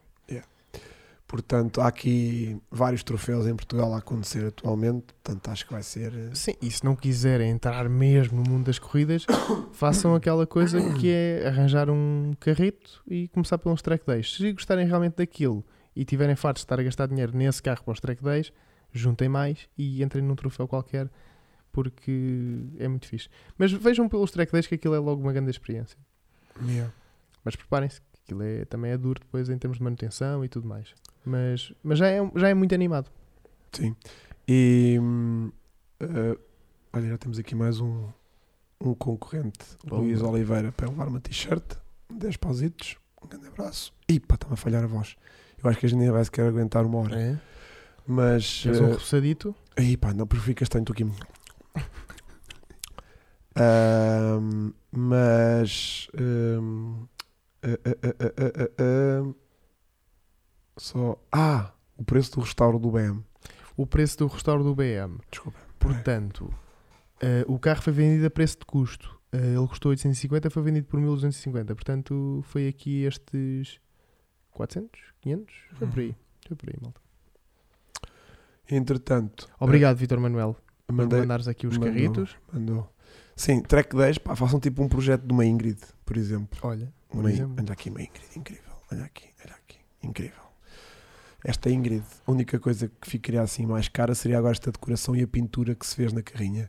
Portanto, há aqui vários troféus em Portugal a acontecer atualmente. Portanto, acho que vai ser. eh, Sim, e se não quiserem entrar mesmo no mundo das corridas, façam aquela coisa que é arranjar um carrito e começar pelos track days. Se gostarem realmente daquilo e tiverem fartos de estar a gastar dinheiro nesse carro para os track days, juntem mais e entrem num troféu qualquer porque é muito fixe. Mas vejam pelos track days que aquilo é logo uma grande experiência. yeah. Mas preparem-se, que aquilo é, também é duro depois em termos de manutenção e tudo mais. Mas, mas já, é, já é muito animado. Sim. E eh, olha, já temos aqui mais um, um concorrente, Bomba. Luís Oliveira, para levar uma t-shirt, 10 pausitos, um grande abraço. E pá, está-me a falhar a voz. Eu acho que a gente nem vai sequer aguentar uma hora. É? Mas. Tens um eh, repousadito. Aí pá, não, porque fica castanho, estou aqui. Ahm, mas. ah, ah, ah, ah, só. Ah! O preço do restauro do BM. O preço do restauro do BM. Desculpa. Portanto, eh, o carro foi vendido a preço de custo. Eh, ele custou 850, foi vendido por 1250. Portanto, foi aqui estes 400, 500? Foi por aí. Foi por aí, malta. Entretanto. Obrigado, Vitor Manuel, mandei, mandares aqui os mandou. carritos. mandou. Sim, track 10, pá, façam tipo um projeto de uma Ingrid, por exemplo. Olha, por Uma, exemplo. olha aqui uma Ingrid, incrível. Olha aqui, olha aqui, incrível. Esta Ingrid, a única coisa que ficaria assim mais cara seria agora esta decoração e a pintura que se fez na carrinha.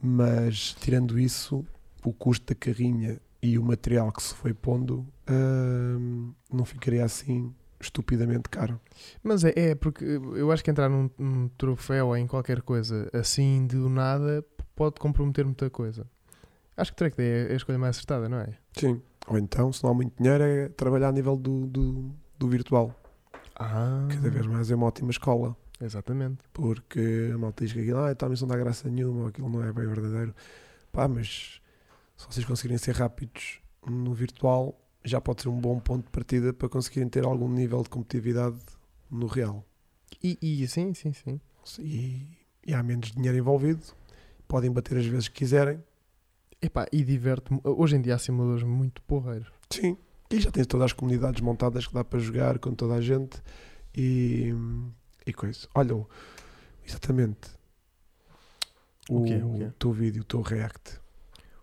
Mas, tirando isso, o custo da carrinha e o material que se foi pondo hum, não ficaria assim estupidamente caro. Mas é, é, porque eu acho que entrar num, num troféu ou em qualquer coisa assim do nada pode comprometer muita coisa. Acho que Track Day é a escolha mais acertada, não é? Sim. Ou então, se não há muito dinheiro, é trabalhar a nível do, do, do virtual. Ah, Cada vez mais é uma ótima escola. Exatamente. porque a malta diz que aquilo ah, então, isso não dá graça nenhuma, ou aquilo não é bem verdadeiro. Pá, mas se vocês conseguirem ser rápidos no virtual, já pode ser um bom ponto de partida para conseguirem ter algum nível de competitividade no real. E, e sim, sim, sim. E, e há menos dinheiro envolvido, podem bater as vezes que quiserem. Epá, e diverte-me. Hoje em dia há simuladores muito porreiros. Sim, e já tens todas as comunidades montadas que dá para jogar com toda a gente e, e coisa. Olha, o- exatamente. O quê? O quê? teu vídeo, o teu react.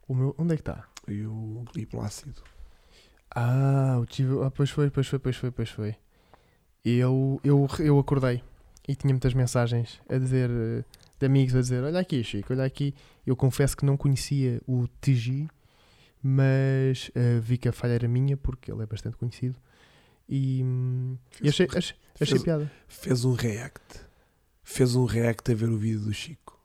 O meu, onde é que está? e o gliplácido. Ah, o Chivo. Ah, pois foi, pois foi, pois foi, pois foi. Eu, eu, eu acordei e tinha muitas mensagens a dizer, eh, de amigos a dizer: Olha aqui, Chico, olha aqui. Eu confesso que não conhecia o TG, mas eh, vi que a falha era minha porque ele é bastante conhecido. E, hum, e achei, achei, achei fez- piada. Fez um react. Fez um react a ver o vídeo do Chico.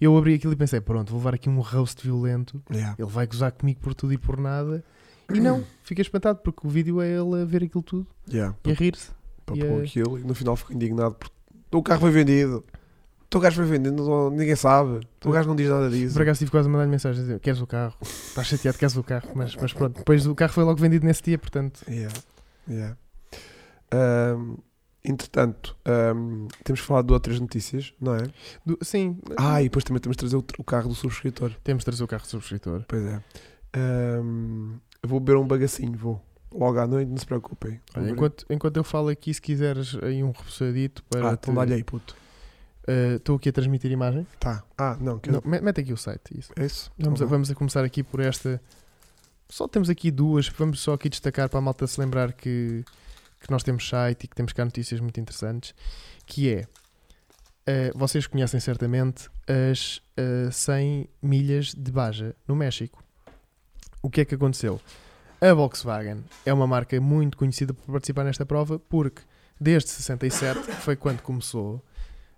Eu abri aquilo e pensei: Pronto, vou levar aqui um roast violento. Yeah. Ele vai gozar comigo por tudo e por nada. E não, fiquei espantado porque o vídeo é ele a ver aquilo tudo Yeah. e a rir-se. Para E pôr é- aquilo e no final ficou indignado porque o carro foi vendido. O teu gajo foi vendido, ninguém sabe. O gajo não diz nada disso. Por acaso tive quase a mandar-lhe mensagem a dizer: Queres o carro? Estás chateado, queres o carro? Mas, mas pronto, depois o carro foi logo vendido nesse dia, portanto. Yeah. Yeah. Ahm, entretanto, ahm, temos falado de outras notícias, não é? do- sim, Ah, e depois também temos de trazer o, o carro do subscritor. temos de trazer o carro do subscritor. Pois é. Ahm, eu vou beber um bagacinho, vou. Logo à noite, não se preocupem. Olha, enquanto, enquanto eu falo aqui, se quiseres aí um repousadito para. Ah, então dá-lhe aí, puto. Eh, Estou aqui a transmitir imagem. Tá. Ah, não, quer Não, me- mete aqui o site. Isso. É isso? Vamos, a, Tá bom. vamos a começar aqui por esta. Só temos aqui duas. Vamos só aqui destacar para a malta se lembrar que, que nós temos site e que temos cá notícias muito interessantes. Que é. eh, vocês conhecem certamente as eh, 100 milhas de Baja no México. O que é que aconteceu? A Volkswagen é uma marca muito conhecida por participar nesta prova porque desde 67, que foi quando começou.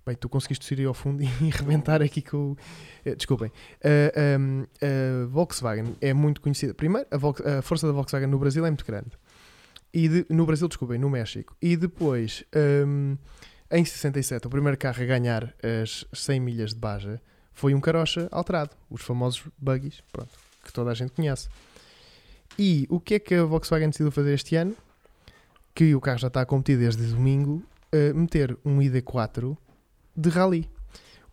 Bem, tu conseguiste ir ao fundo e rebentar aqui com eh, Desculpem. A, um, a Volkswagen é muito conhecida. Primeiro, a, a força da Volkswagen no Brasil é muito grande. E de- no Brasil, desculpem, no México. E depois, um, em 67, o primeiro carro a ganhar as 100 milhas de Baja foi um carocha alterado. Os famosos buggies, pronto, que toda a gente conhece. E o que é que a Volkswagen decidiu fazer este ano? Que o carro já está a competir desde domingo, meter um ID4 de rally.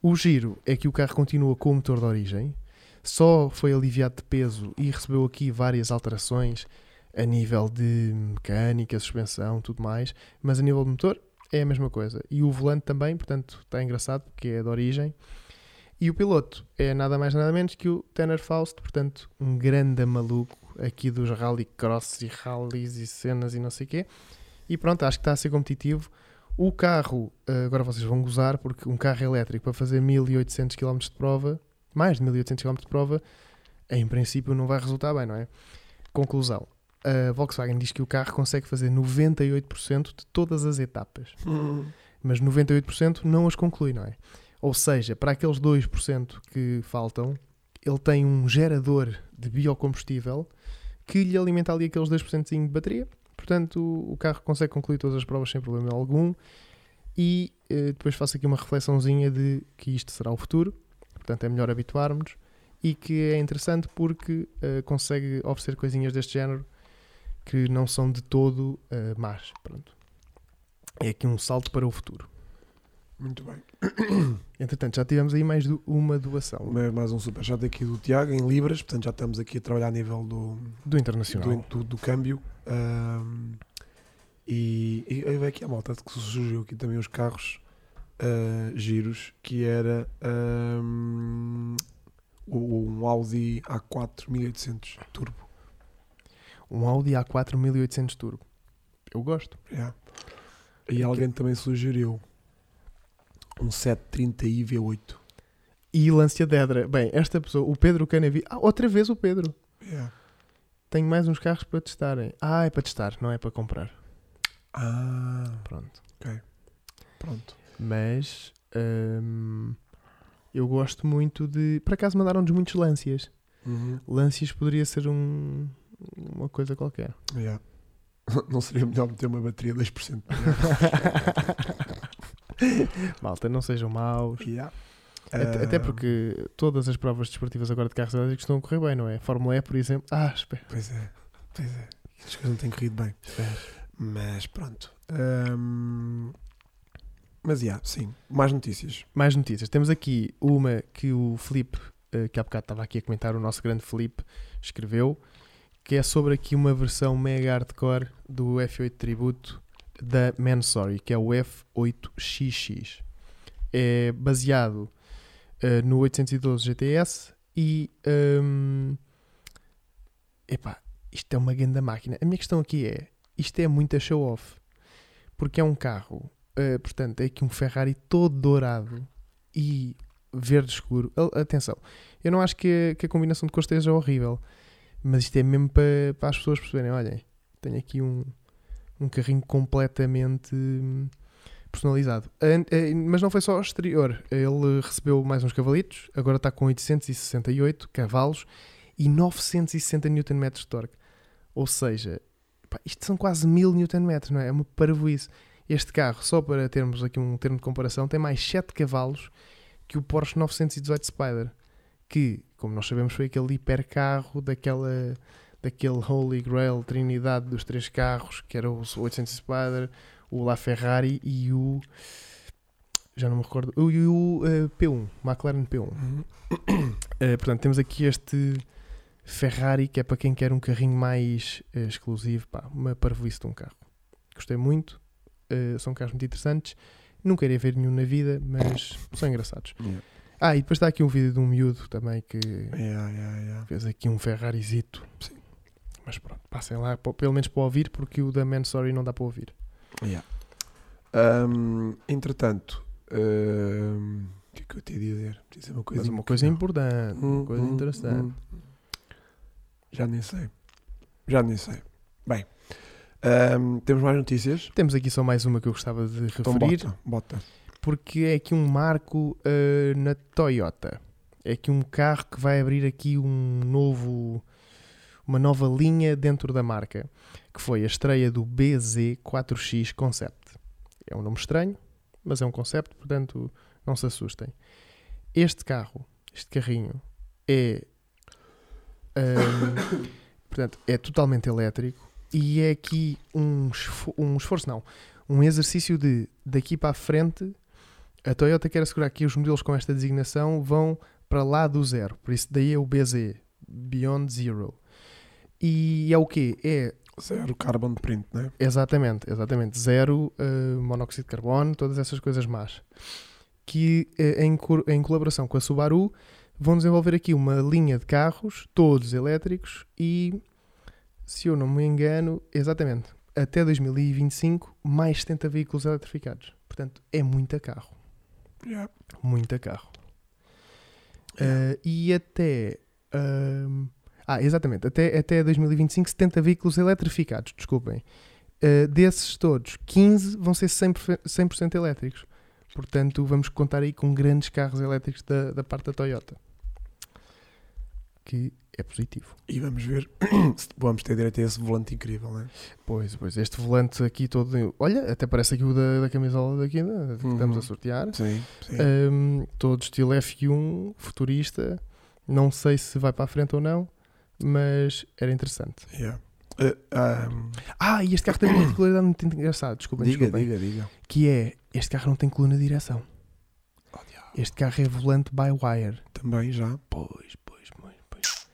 O giro é que o carro continua com o motor de origem, só foi aliviado de peso e recebeu aqui várias alterações a nível de mecânica, suspensão, tudo mais, mas a nível de motor é a mesma coisa. E o volante também, portanto, está engraçado porque é de origem. E o piloto é nada mais nada menos que o Tanner Faust, portanto, um grande maluco aqui dos rallycross e rallies e cenas e não sei o quê. E pronto, acho que está a ser competitivo. O carro, eh, agora vocês vão gozar, porque um carro elétrico para fazer 1800 km de prova, mais de 1800 km de prova, em princípio não vai resultar bem, não é? Conclusão. A Volkswagen diz que o carro consegue fazer 98% de todas as etapas, Hum, mas 98% não as conclui, não é? Ou seja, para aqueles 2% que faltam, ele tem um gerador de biocombustível que lhe alimenta ali aqueles 2% de bateria. Portanto, o carro consegue concluir todas as provas sem problema algum. E eh, depois faço aqui uma reflexãozinha de que isto será o futuro. Portanto, é melhor habituarmos. E que é interessante porque eh, consegue oferecer coisinhas deste género que não são de todo eh, más. Pronto. É aqui um salto para o futuro. Muito bem. Entretanto, já tivemos aí mais do- uma doação Mais- um superchat aqui do Tiago em Libras, portanto já estamos aqui a trabalhar a nível do, do Internacional. do, do, do câmbio. Ahm, e, e aí vai aqui a malta que surgiu aqui também os carros ah, giros, que era o, um Audi A4 1800 Turbo. Um Audi A4 1800 Turbo. Eu gosto. Yeah. E alguém também sugeriu um 730i V8. E Lancia Dedra. Bem, esta pessoa, o Pedro Canavi. Ah, outra vez o Pedro. Yeah. Tenho mais uns carros para testarem. Ah, é para testar, não é para comprar. Ah, Pronto. pronto. Mas hum, eu gosto muito de. Por acaso mandaram-nos muitos Lancias. Uhum. Lancias poderia ser um, uma coisa qualquer. Yeah. Não seria melhor meter uma bateria 2%? Malta, não sejam maus. yeah. Até, Ah, até porque todas as provas desportivas agora de carros elétricos estão a correr bem, não é? Fórmula E, por exemplo. Ah, espera. Pois é, pois é. As coisas não têm corrido bem. espera. Mas pronto. Ahm, Mas, yeah, sim. Mais notícias. Mais notícias. Temos aqui uma que o Felipe, eh, que há bocado estava aqui a comentar, o nosso grande Felipe, escreveu, que é sobre aqui uma versão mega hardcore do F8 Tributo da Mansory, que é o F8XX. É baseado eh, no 812 GTS e hum, epá, isto é uma grande máquina. A minha questão aqui é, isto é muita show-off. Porque é um carro, eh, portanto, é aqui um Ferrari todo dourado e verde escuro. Atenção, eu não acho que a, que a combinação de cores esteja horrível, mas isto é mesmo para, para as pessoas perceberem, olhem, tenho aqui um, um carrinho completamente hum, personalizado. Eh, Mas não foi só exterior. Ele recebeu mais uns cavalitos, agora está com 868 cavalos e 960 Nm de torque. Ou seja, pá, isto são quase 1000 Nm, não é? É uma parvoíce. Este carro, só para termos aqui um termo de comparação, tem mais 7 cavalos que o Porsche 918 Spider, que, como nós sabemos, foi aquele hipercarro daquela, daquele Holy Grail Trinidade dos três carros, que era o 800 Spider, o La Ferrari e o. Já não me recordo. o- E o eh, P1, McLaren P1. Uhum. Eh, portanto, temos aqui este Ferrari que é para quem quer um carrinho mais eh, exclusivo. Pá, uma parvoíce de um carro. Gostei muito. são carros muito interessantes. Nunca irei ver nenhum na vida, mas são engraçados. Yeah. Ah, e depois está aqui um vídeo de um miúdo também que yeah, yeah. fez aqui um Ferrarizito. Sim. Mas pronto, passem lá, pelo menos para ouvir, porque o da Man Sorry não dá para ouvir. Yeah. Ahm, entretanto, ahm, o que é que eu te ia dizer? Dizer uma coisa Mas uma coisa importante, uma Hum, coisa hum, interessante. hum. Já nem sei. Já nem sei. Bem, ahm, temos mais notícias. Temos aqui só mais uma que eu gostava de Então referir. bota, bota. porque é aqui um marco eh, na Toyota. É aqui um carro que vai abrir aqui um novo, uma nova linha dentro da marca, que foi a estreia do BZ4X Concept. É um nome estranho, mas é um concept, portanto não se assustem. Este carro, este carrinho, é ahm, portanto, é totalmente elétrico e é aqui um, esfo- um esforço, não, um exercício de daqui para a frente a Toyota quer assegurar que os modelos com esta designação vão para lá do zero. Por isso daí é o BZ, Beyond Zero. E é o quê? É Zero carbon print, né? exatamente, exatamente, zero eh, monóxido de carbono, todas essas coisas más. Que eh, em, em colaboração com a Subaru vão desenvolver aqui uma linha de carros, todos elétricos, e se eu não me engano, exatamente, até 2025, mais 70 veículos eletrificados. Portanto, é muita carro. Yeah. Muita carro. Uh, e até. ahm, ah, exatamente. Até, até 2025, 70 veículos eletrificados. Desculpem. Uh, desses todos, 15 vão ser 100%, 100% elétricos. Portanto, vamos contar aí com grandes carros elétricos da, da parte da Toyota. Que é positivo. E vamos ver se vamos ter direito a esse volante incrível, né? Pois, pois. Este volante aqui todo. Olha, até parece aqui o da, da camisola daqui, né, que estamos Uhum. a sortear. Sim, sim. Um, todo estilo F1, futurista. Não sei se vai para a frente ou não, mas era interessante. Yeah. Uh, ahm, Ah, e este carro tem uma particularidade muito engraçada, desculpem, diga, desculpem. diga, diga. Que é, este carro não tem coluna de direção. Oh. Este carro é volante by wire. Também já. Pois, pois, pois, pois.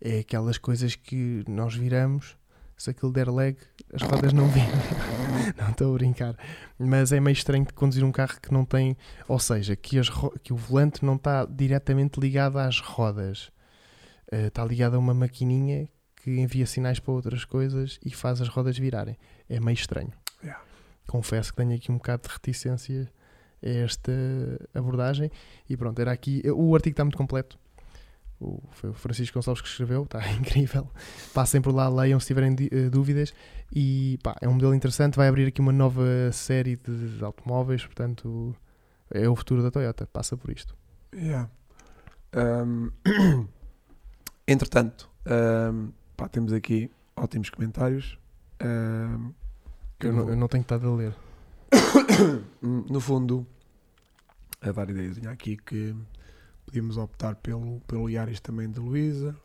É aquelas coisas que nós viramos, se aquilo der lag, as rodas não viram. não estou a brincar. Mas é meio estranho conduzir um carro que não tem, ou seja, que, as que o volante não está diretamente ligado às rodas. Eh, está ligado a uma maquininha que envia sinais para outras coisas e faz as rodas virarem. É meio estranho. Yeah. Confesso que tenho aqui um bocado de reticência a esta abordagem. E pronto, era aqui. O artigo está muito completo. O, foi o Francisco Gonçalves que escreveu, está incrível. Passem por lá, leiam se tiverem eh, dúvidas. E pá, é um modelo interessante. Vai abrir aqui uma nova série de automóveis, portanto, é o futuro da Toyota. Passa por isto. Yeah. Ahm, entretanto, pá, temos aqui ótimos comentários. Que Eu, não, eu não tenho estado a ler. no fundo, a dar ideias aqui que podíamos optar pelo, pelo Yaris também da Luísa.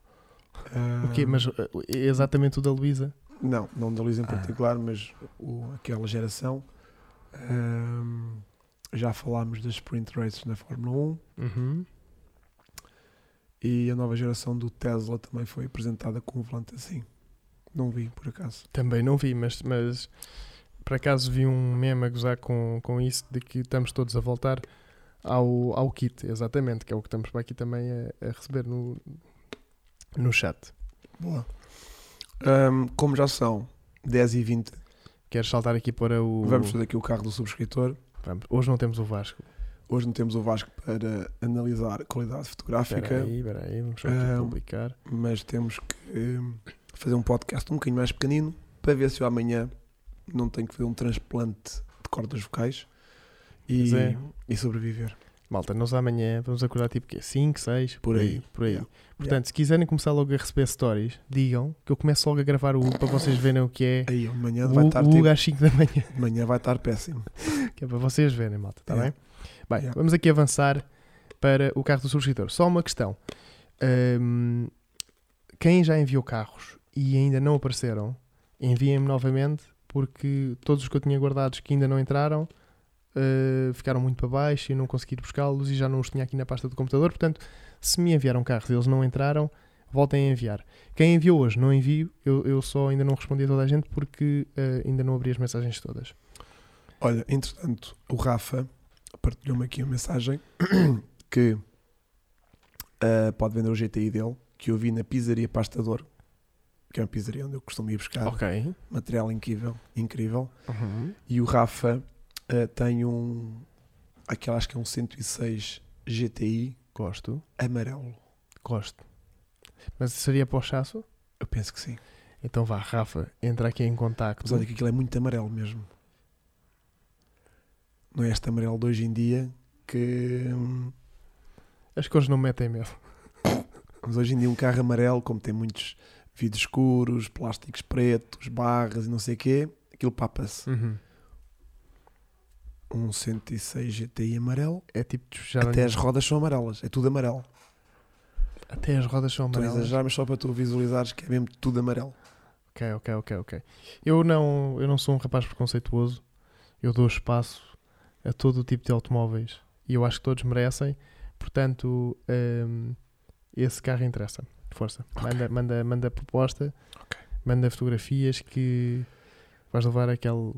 O quê? Mas eh, exatamente o da Luísa? Não, não da Luísa em Ah. particular, mas o, aquela geração. Já falámos das sprint races na Fórmula 1 Uhum. E a nova geração do Tesla também foi apresentada com um volante assim. Não vi, por acaso. Também não vi, mas, mas por acaso vi um meme a gozar com, com isso de que estamos todos a voltar ao, ao kit, exatamente, que é o que estamos para aqui também a, a receber no, no chat. Boa. Ahm, como já são 10 e 20, Queres saltar aqui para o. vamos fazer aqui o carro do subscritor. Vamos. Hoje não temos o Vasco. Hoje não temos o Vasco para analisar a qualidade fotográfica, Espera aí, espera aí, vamos só Ah, publicar. mas temos que hum, fazer um podcast um bocadinho mais pequenino para ver se eu amanhã não tenho que fazer um transplante de cordas vocais e, é. e sobreviver. Malta, nós amanhã vamos acordar tipo quê? 5, 6? Por aí. Por aí. Yeah. Portanto, se quiserem começar logo a receber stories, digam que eu começo logo a gravar o para vocês verem o que é. Aí amanhã O vai estar o tipo, às 5 da manhã. amanhã vai estar péssimo. Que é para vocês verem, malta, está Yeah. bem? Bem, Yeah. vamos aqui avançar para o carro do subscritor. Só uma questão. Hum, quem já enviou carros e ainda não apareceram, enviem-me novamente, porque todos os que eu tinha guardados que ainda não entraram uh, ficaram muito para baixo e não consegui buscá-los e já não os tinha aqui na pasta do computador. Portanto, se me enviaram carros e eles não entraram, voltem a enviar. Quem enviou hoje, não envio. Eu, eu só ainda não respondi a toda a gente porque uh, ainda não abri as mensagens todas. Olha, entretanto, o Rafa partilhou-me aqui uma mensagem que ah, pode vender o GTI dele, que eu vi na pizzaria Pastador, que é uma pizzaria onde eu costumo ir buscar Ok. material incrível, incrível. Uhum. E o Rafa ah, tem um, aquele acho que é um 106 GTI Gosto. amarelo. Gosto. Mas seria para o chasso? Eu penso que sim. Então vá, Rafa, entra aqui em contacto. Mas olha que aquilo é muito amarelo mesmo. Não é este amarelo de hoje em dia que. As cores não me metem medo. Mas hoje em dia um carro amarelo, como tem muitos vidros escuros, plásticos pretos, barras e não sei o quê, aquilo papa-se. Uhum. Um 106 GTI amarelo, É tipo já até as rodas são amarelas, é tudo amarelo. até as rodas são Estou a amarelas. exagerar, mas só para tu visualizares que é mesmo tudo amarelo. Ok, ok, ok, ok. Eu não, eu não sou um rapaz preconceituoso. Eu dou espaço a todo o tipo de automóveis e eu acho que todos merecem. Portanto, hum, esse carro interessa. Força. Ok. Manda, manda, manda proposta, Ok. manda fotografias que vais levar aquele,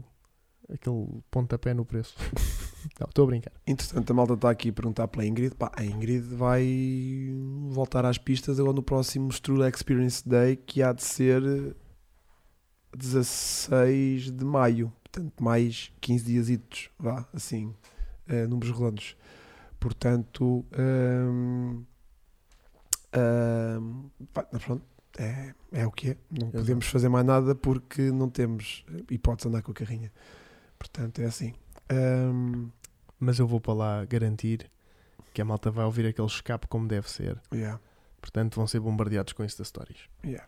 aquele pontapé no preço. não, estou a brincar. Entretanto, a malta está aqui a perguntar pela Ingrid. Pá, a Ingrid vai voltar às pistas agora no próximo Strula Experience Day, que há de ser 16 de maio. Portanto, mais 15 dias, vá, assim, eh, números redondos. Portanto, hum, hum, pá, mas pronto, é, é o que é. Não Exato. podemos fazer mais nada porque não temos hipótese de andar com a carrinha. Portanto, é assim. Hum, Mas eu vou para lá garantir que a malta vai ouvir aquele escape como deve ser. yeah. Portanto, vão ser bombardeados com Insta Stories. Yeah.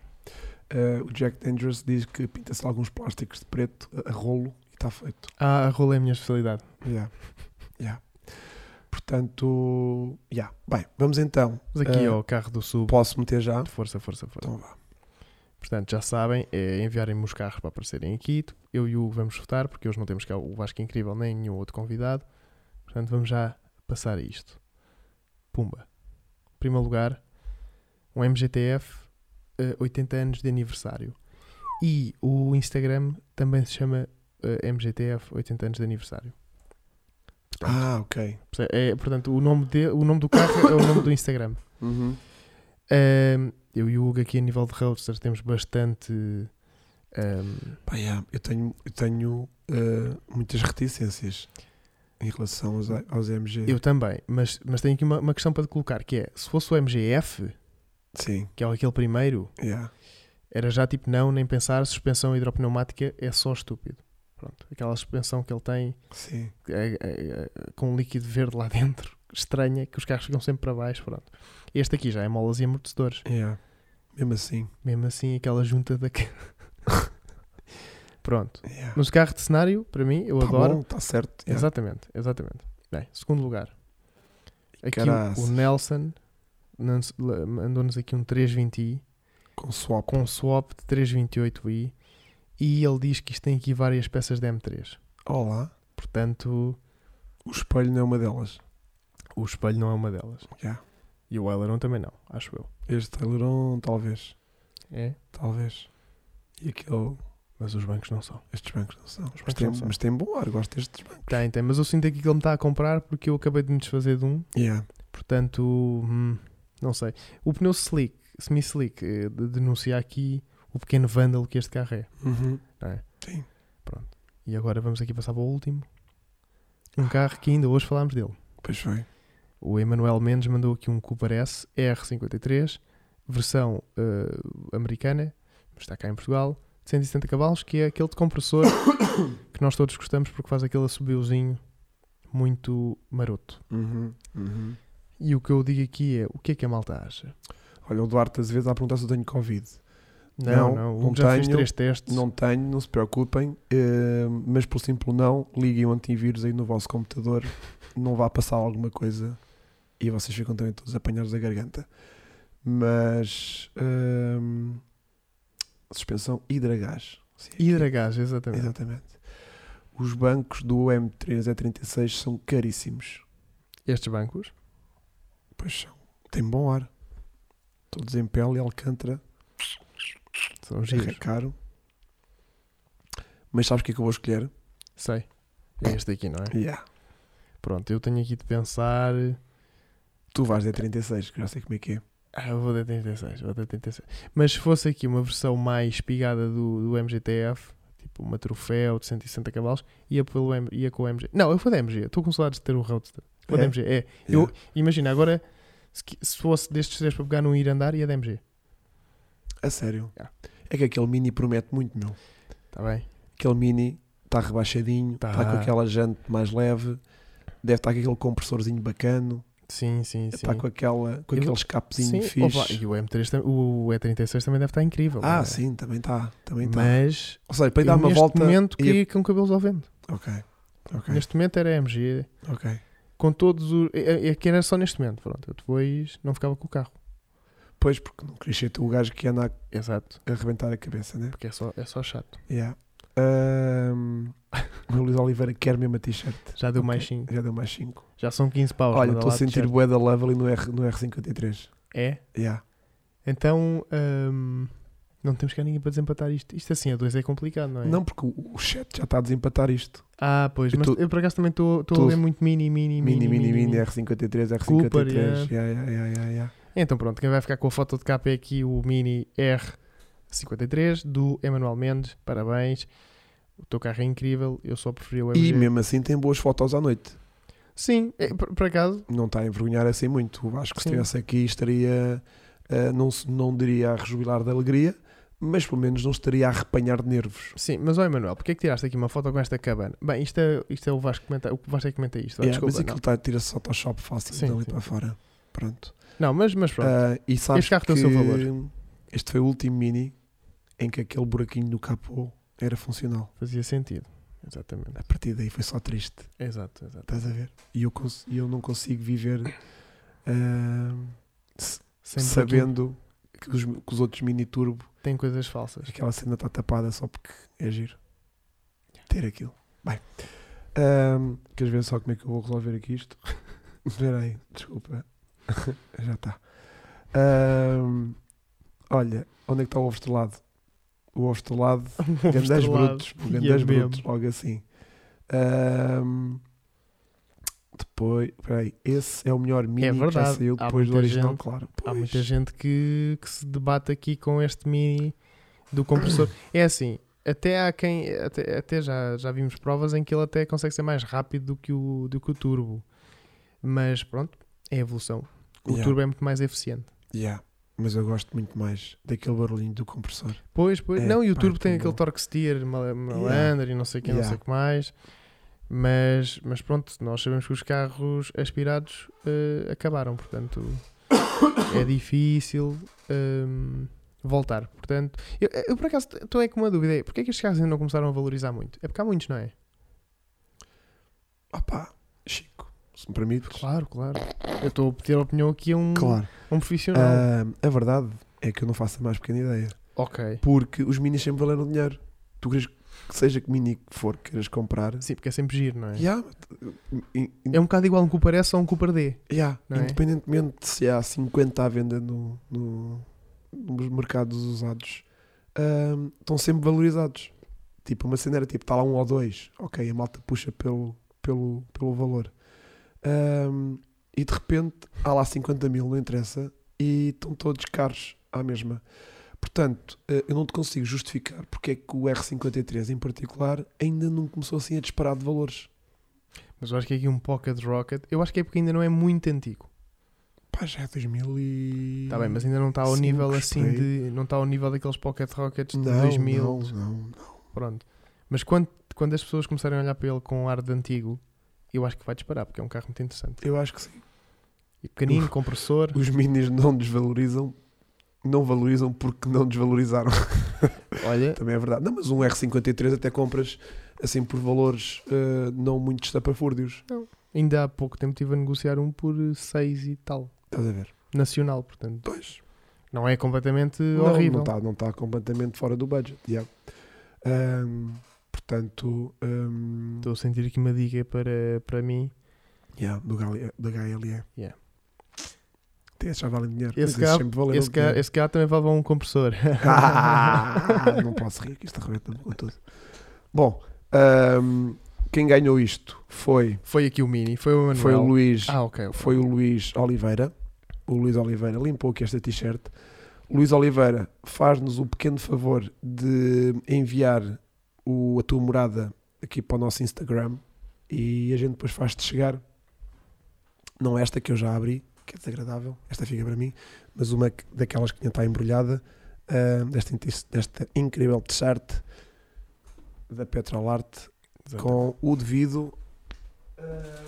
Uh, o Jack Dangerous diz que pinta-se alguns plásticos de preto a, a rolo e está feito. Ah, a rola é a minha especialidade. Yeah. Yeah. Portanto, yeah. bem, vamos então. Mas aqui Uh, ao carro do sub. Posso meter já? Força, força, força. Então vá. Portanto, já sabem, é enviarem-me os carros para aparecerem aqui. Eu e o vamos votar, porque hoje não temos cá o Vasco Incrível nem nenhum outro convidado. Portanto, vamos já passar a isto. Pumba. Primeiro lugar, um MGTF eh, 80 anos de aniversário. E o Instagram também se chama eh, MGTF 80 anos de aniversário. Portanto, Ah, ok. é, portanto o, nome de, o nome do carro é o nome do Instagram. Uhum. Ahm, eu e o Hugo aqui a nível de roadster temos bastante. ahm, Pá, yeah, eu tenho, eu tenho uh, muitas reticências em relação aos, aos MG. eu também, mas, mas tenho aqui uma, uma questão para te colocar: que é se fosse o MGF, Sim, que é aquele primeiro, yeah. era já tipo não, nem pensar, suspensão hidropneumática é só estúpido. Pronto, aquela suspensão que ele tem é- é- é- com um líquido verde lá dentro, estranha, que os carros ficam sempre para baixo. Pronto. Este aqui já é molas e amortecedores. Yeah. Mesmo assim. Mesmo assim, aquela junta da. Pronto. Yeah. Mas o carro de cenário, para mim, eu Tá adoro. está certo. yeah. Exatamente, exatamente. Bem, segundo lugar. Aqui o, Nelson mandou-nos aqui um 320i Com swap. com swap de 328i e ele diz que isto tem aqui várias peças de M3. Olá. Portanto, O espelho não é uma delas. o espelho não é uma delas. Yeah. E o aileron também não, acho eu. Este aileron, talvez. É? Talvez. E aquele. Mas os bancos não são. Estes bancos não são. Mas bancos tem, são. mas tem bom ar, gosto destes bancos. Tem, tem, mas eu sinto aqui que ele me está a comprar porque eu acabei de me desfazer de um. Yeah. Portanto, hum, não sei. O pneu slick, semi-slick, eh, de- denuncia aqui o pequeno vândalo que este carro é. Uhum. Não é? Sim. Pronto. E agora vamos aqui passar para o último. Um carro que ainda hoje falámos dele. Pois foi. O Emanuel Mendes mandou aqui um Cooper S R53, versão eh, americana, mas está cá em Portugal, de 170 cavalos, que é aquele de compressor que nós todos gostamos porque faz aquele assobiozinho muito maroto. Uhum. Uhum. E o que eu digo aqui é, o que é que a malta acha? Olha, o Duarte às vezes a perguntar se eu tenho Covid. Não, Não, não, não já tenho, três testes. Não tenho, não se preocupem, eh, mas por simples não, liguem o antivírus aí no vosso computador, não vá passar alguma coisa e vocês ficam também todos apanhados da garganta. Mas ehm, suspensão hidragás. Sim. Hidragás, exatamente. Exatamente. Os bancos do M3 e 36 são caríssimos. Estes bancos, Pois são. Tem bom ar. Todos em pele e alcântara. são É giros. caro. Mas sabes o que é que eu vou escolher? Sei. É este aqui, não é? Yeah. Pronto, eu tenho aqui de pensar. Tu vais de 36, que já sei como é que é. Ah, eu vou de 36, vou de 36. Mas se fosse aqui uma versão mais espigada do, do MGTF, tipo uma troféu de 160 cavalos, ia, pelo ia com o MG. Não, eu vou da MG. Estou com saudades de ter o Roadster. Vou da É? MG. É. Yeah. Eu, imagina, agora, se, fosse destes três para pegar num ir andar, ia da MG. A sério. Yeah. É que aquele mini promete muito, meu. Está Tá bem? Aquele mini está rebaixadinho, Tá. está com aquela jante mais leve, deve estar com aquele compressorzinho bacano, Sim, sim, sim. está com, aquela, com Eu- aquele escapezinho sim. fixe. opa, e o M3, tam- o E36 também deve estar incrível. Ah, é? sim, também está. Também está. Mas, Ou seja, para ir dar uma neste volta. momento, ia- queria com cabelos ao vento. Ok, ok, Neste momento era MG. ok. Com todos os. É, é que era só neste momento. Pronto, eu depois não ficava com o carro. Pois, porque não queria ser tu o gajo que anda a Exato. arrebentar a cabeça, né? Porque é só, é só chato. Yeah. Ahm, o Luís Oliveira quer mesmo a t-shirt. Já deu Ok, mais 5. Já deu mais 5. Já são 15 paus. Olha, estou a sentir bué da love ali no, R, no R53. É? Yeah. Então. hum, não temos cá ninguém para desempatar isto. Isto assim a dois é complicado, não é? Não, porque o, chat já está a desempatar isto. Ah, pois. Eu Mas tô- eu por acaso também estou a ler muito mini, mini, Mini, mini. mini, mini, R53, R53. Cooper, yeah. yeah. Yeah, yeah. Então pronto, quem vai ficar com a foto de capa é aqui o Mini R53 do Emanuel Mendes. Parabéns. O teu carro é incrível. Eu só preferi o MG. E mesmo assim tem boas fotos à noite. Sim, é, por, por acaso. Não está a envergonhar assim muito. O Vasco, se estivesse aqui, estaria. ah, não, não diria a rejubilar de alegria, mas pelo menos não estaria a arrepanhar de nervos. Sim, mas ó Emanuel, porquê é que tiraste aqui uma foto com esta cabana? Bem, isto é, isto é o Vasco que comenta, o Vasco é que comenta isto. vá, Yeah, mas desculpa, aquilo está tira-se Photoshop fácil Sim, dali sim. para fora. Pronto. não. mas, mas pronto. Ah, e sabes Este carro tem o que seu valor. Este foi o último Mini em que aquele buraquinho no capô era funcional. Fazia sentido. Exatamente. A partir daí foi só triste. Exato, exato. Estás a ver? E eu, cons- eu não consigo viver buraquinho, sabendo que os, que os outros Mini Turbo, Tem coisas falsas. aquela cena está tapada só porque é giro. Ter aquilo. Bem, ah, queres ver só como é que eu vou resolver aqui isto? Espera aí, desculpa. Já está. Ah, olha, onde é que está o ovo estrelado? O ovo estrelado Um estrelado. brutos, gandãs é brutos, logo assim. Ahm, depois, peraí, esse é o melhor mini que já verdade. saiu Há depois do original, gente- claro. Há Pois. muita gente que, que se debate aqui com este mini do compressor. É assim, até há quem. Até, até já, já vimos provas em que ele até consegue ser mais rápido do que o, do que o turbo. Mas pronto, é evolução. O Yeah. turbo é muito mais eficiente. Yeah, Mas eu gosto muito mais daquele barulhinho do compressor. Pois, pois. É, não, e o pá, turbo tem aquele bom. torque steer mal- malandro e não sei o que, não Yeah. sei o que mais. Mas, mas pronto, nós sabemos que os carros aspirados eh, acabaram, portanto é difícil hum, voltar. Portanto, eu, eu por acaso estou aí com uma dúvida: é, porquê é que estes carros ainda não começaram a valorizar muito? É porque há muitos, não é? Opá, Chico, se me permites. Claro, claro. Eu estou a pedir a opinião aqui a um, Claro. a um profissional. Ahm, a verdade é que eu não faço a mais pequena ideia. ok. Porque os minis sempre valeram dinheiro. Tu queres que seja que mini que for que queiras comprar. Sim, porque é sempre giro, não é? Yeah, in- in- É um bocado igual um Cooper S ou um Cooper D. Yeah, é? independentemente de se há 50 à venda no, no- nos mercados usados, ahm, estão sempre valorizados. Tipo, uma cena era tipo, está lá um ou dois, ok, a malta puxa pelo, pelo, pelo valor. Ahm, e de repente há lá 50 mil, não interessa, e estão todos caros à mesma. Portanto, eh, eu não te consigo justificar porque é que o R53 em particular ainda não começou assim a disparar de valores. Mas eu acho que é aqui um Pocket Rocket. Eu acho que é porque ainda não é muito antigo. Pá, já é 2000 e... Está bem, mas ainda não está ao Cinco, nível assim de. Não está ao nível daqueles Pocket Rockets de Não, 2000. não, não, não. Pronto. Mas quando, quando as pessoas começarem a olhar para ele com ar de antigo, eu acho que vai disparar, porque é um carro muito interessante. Eu acho que sim. E pequenino, compressor. Os minis não desvalorizam, não valorizam porque não desvalorizaram. Olha, Também é verdade. Não, mas um R53 até compras assim por valores eh, não muito estapafúrdios. ainda há pouco tempo estive a negociar um por 6 e tal. Estás a ver? Nacional, portanto. Pois. Não é completamente Não, horrível. Não está não tá completamente fora do budget. yeah. Ahm, portanto, ahm, Estou a sentir aqui uma dica para, para mim. yeah, do da HLE. Yeah. Até esses já valem dinheiro. Esse cá- Esse cá, esse cá também vai levar um compressor. Ah, não posso rir, que isto arrebenta-me com tudo. Bom, ahm, quem ganhou isto foi, Foi aqui o Mini, foi o Manuel. foi o Luís. Ah, ok. ok. foi o Luís Oliveira. O Luís Oliveira limpou aqui esta t-shirt. Luís Oliveira faz-nos o pequeno favor de enviar o, a tua morada aqui para o nosso Instagram e a gente depois faz-te chegar. Não esta que eu já abri, que é desagradável, esta fica para mim, mas uma que- daquelas que ainda está embrulhada, ah, desta, desta incrível t-shirt da Petrolart Exato. com o devido ah,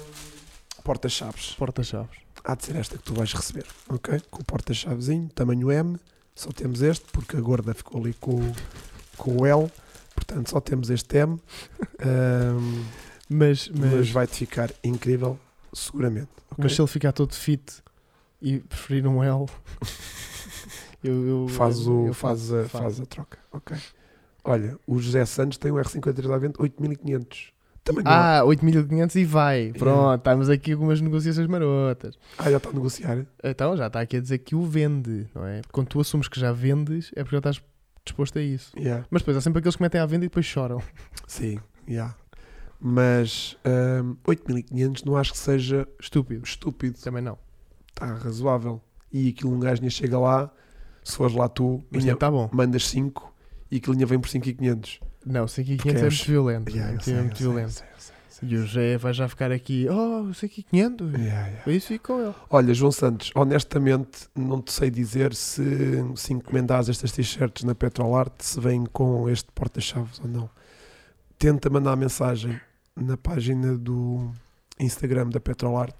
porta-chaves Porta-chaves. há de ser esta que tu vais receber, ok? Com o porta-chavezinho, tamanho M, só temos este, porque a gorda ficou ali com, o- com o L, portanto só temos este M, Mas, mas, mas, vai-te ficar incrível, seguramente. ok? mas se ele ficar todo fit e preferir um L, eu, eu, faz, o, eu faz, a, faz a troca, ok? Olha, o José Santos tem um R53 à venda, 8500. Também não Ah, 8500 e vai. Pronto, estamos aqui com umas negociações marotas. ah, já está a negociar. Então já está aqui a dizer que o vende, não é? Quando tu assumes que já vendes, é porque já estás disposto a isso. Yeah. Mas depois há sempre aqueles que metem à venda e depois choram. Sim, yeah. mas ahm, 8500 não acho que seja Estúpido. estúpido. Também não. Está razoável. E aquilo um gajo ainda chega lá, se fores lá tu, ainda está bom. mandas 5 e aquilo ainda vem por 5,500. Não, 5 Porque é é muito violento. Yeah, é muito sei, violento. sei, sei. E o José vai já ficar aqui, oh, 500. Yeah, yeah. Por isso fico com ele. Olha, João Santos, honestamente não te sei dizer se, se encomendares estas t-shirts na Petrolart se vêm com este porta-chaves ou não. Tenta mandar mensagem na página do Instagram da Petrolart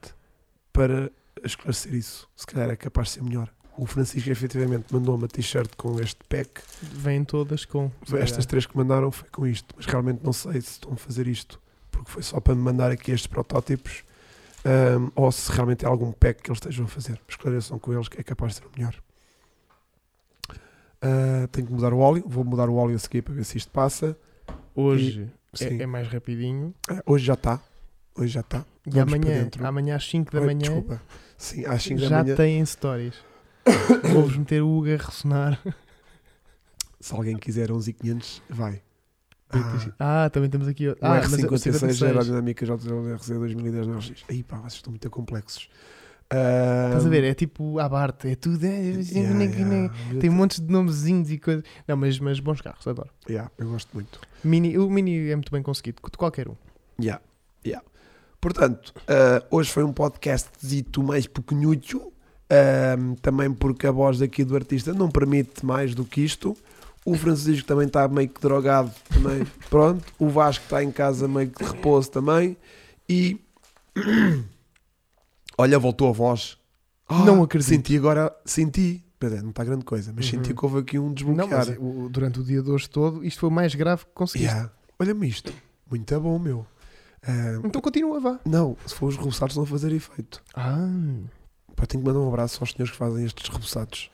para esclarecer isso. Se calhar é capaz de ser melhor. O Francisco efetivamente mandou uma t-shirt com este pack Vêm todas com. Estas três que mandaram foi com isto, mas realmente não sei se estão a fazer isto, porque foi só para me mandar aqui estes protótipos, ahm, ou se realmente é algum pack que eles estejam a fazer. Esclareçam com eles que é capaz de ser o melhor. Ah, tenho que mudar o óleo, vou mudar o óleo a seguir para ver se isto passa. Hoje Sim. é, é mais rapidinho. Ah, hoje já está. Hoje já está. E Vamos amanhã, amanhã às 5 da Ai, manhã, Desculpa. Sim, às 5 da já manhã. têm stories. Vou-vos meter o Hugo a ressonar. Se alguém quiser 11,500, vai. Ah, também temos aqui. O Ah, mas é o R56 56. aerodinâmica JRC 2010 no RX. Aí pá, vocês estão muito complexos. Ah, Estás a ver? É tipo a Bart, é tudo. É, yeah, yeah. Tem um monte de nomezinhos e coisas. Não, mas, mas bons carros, adoro. Yeah, eu gosto muito. Mini, o Mini é muito bem conseguido, de qualquer um. Yeah. Portanto, ah, hoje foi um podcast dito mais pequenucho, ah, também porque a voz aqui do artista não permite mais do que isto. O Francisco também está meio que drogado também. Pronto. O Vasco está em casa meio que de repouso também. E olha, voltou a voz. Não acredito. Senti agora, senti. Pera, não está grande coisa, mas Uhum. senti que houve aqui um Não, desbloquear. mas durante o dia de hoje todo, isto foi o mais grave que conseguiste. Yeah. Olha-me isto. Muito bom, meu. Ah, Então continua, vá. não, se for os reboçados, não fazer efeito. Ah, Pá, tenho que mandar um abraço aos senhores que fazem estes reboçados.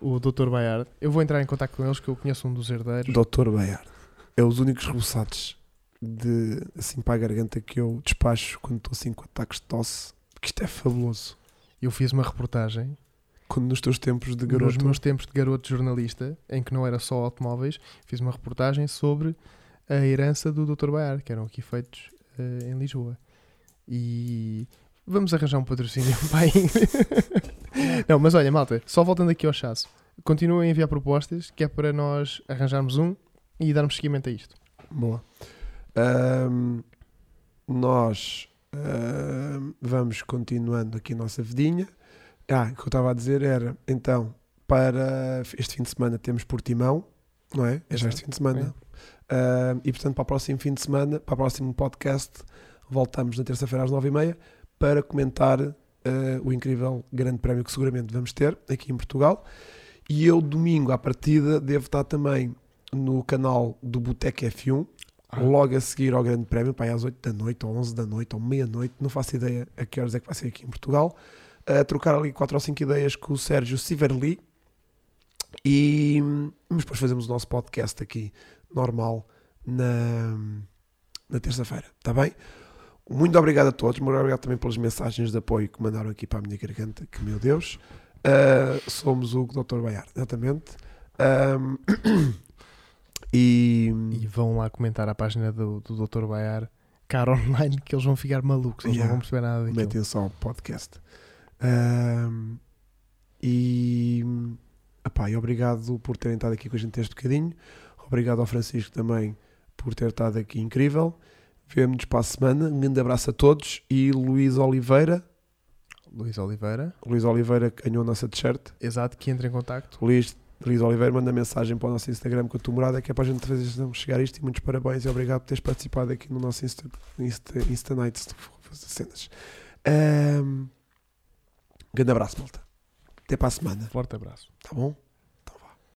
o Dr. Bayard. Eu vou entrar em contato com eles, que eu conheço um dos herdeiros. Doutor Bayard. É os únicos reboçados de assim para a garganta que eu despacho quando estou assim com ataques de tosse. Que isto é fabuloso. Eu fiz uma reportagem Quando nos teus tempos de nos garoto. meus tempos de garoto jornalista, em que não era só automóveis, fiz uma reportagem sobre a herança do Dr. Bayard, que eram aqui feitos eh, em Lisboa. E vamos arranjar um patrocínio para não, mas olha, malta, só voltando aqui ao chasso. continuem a enviar propostas, que é para nós arranjarmos um e darmos seguimento a isto. Boa. Ahm, nós ahm, vamos continuando aqui a nossa vidinha. Ah, o que eu estava a dizer era, então, para este fim de semana temos Portimão, não é? É já este fim de semana. Ahm, e portanto, para o próximo fim de semana, para o próximo podcast, voltamos na terça-feira às nove e meia para comentar ah, o incrível grande prémio que seguramente vamos ter aqui em Portugal. E eu, domingo, à partida, devo estar também no canal do Boteco F1, Ah. logo a seguir ao Grande Prémio, para aí às 8 da noite, ou 11 da noite, ou meia-noite, não faço ideia a que horas é que vai ser aqui em Portugal, a trocar ali 4 ou 5 ideias com o Sérgio Siverli e mas depois fazemos o nosso podcast aqui, normal, na, na terça-feira, está bem? Muito obrigado a todos, muito obrigado também pelas mensagens de apoio que mandaram aqui para a minha garganta, que meu Deus, Ah, somos o Dr. Baiar, exatamente. E, E vão lá comentar a página do, do Dr. Baiar, cara online, que eles vão ficar malucos, eles Yeah. não vão perceber nada daquilo. metem só o podcast. E, epá, e obrigado por terem estado aqui com a gente este bocadinho. Obrigado ao Francisco também por ter estado aqui incrível. Vemo-nos para a semana. Um grande abraço a todos. E Luís Oliveira. Luís Oliveira, Luís Oliveira ganhou a nossa t-shirt. exato, que entra em contacto. Luís, Luís Oliveira manda mensagem para o nosso Instagram com a tua morada, que é para a gente fazer chegar isto. E muitos parabéns e obrigado por teres participado aqui no nosso Insta, Insta, Insta Nights cenas. Ahm, grande abraço, malta. Até para a semana, Forte abraço. tá bom?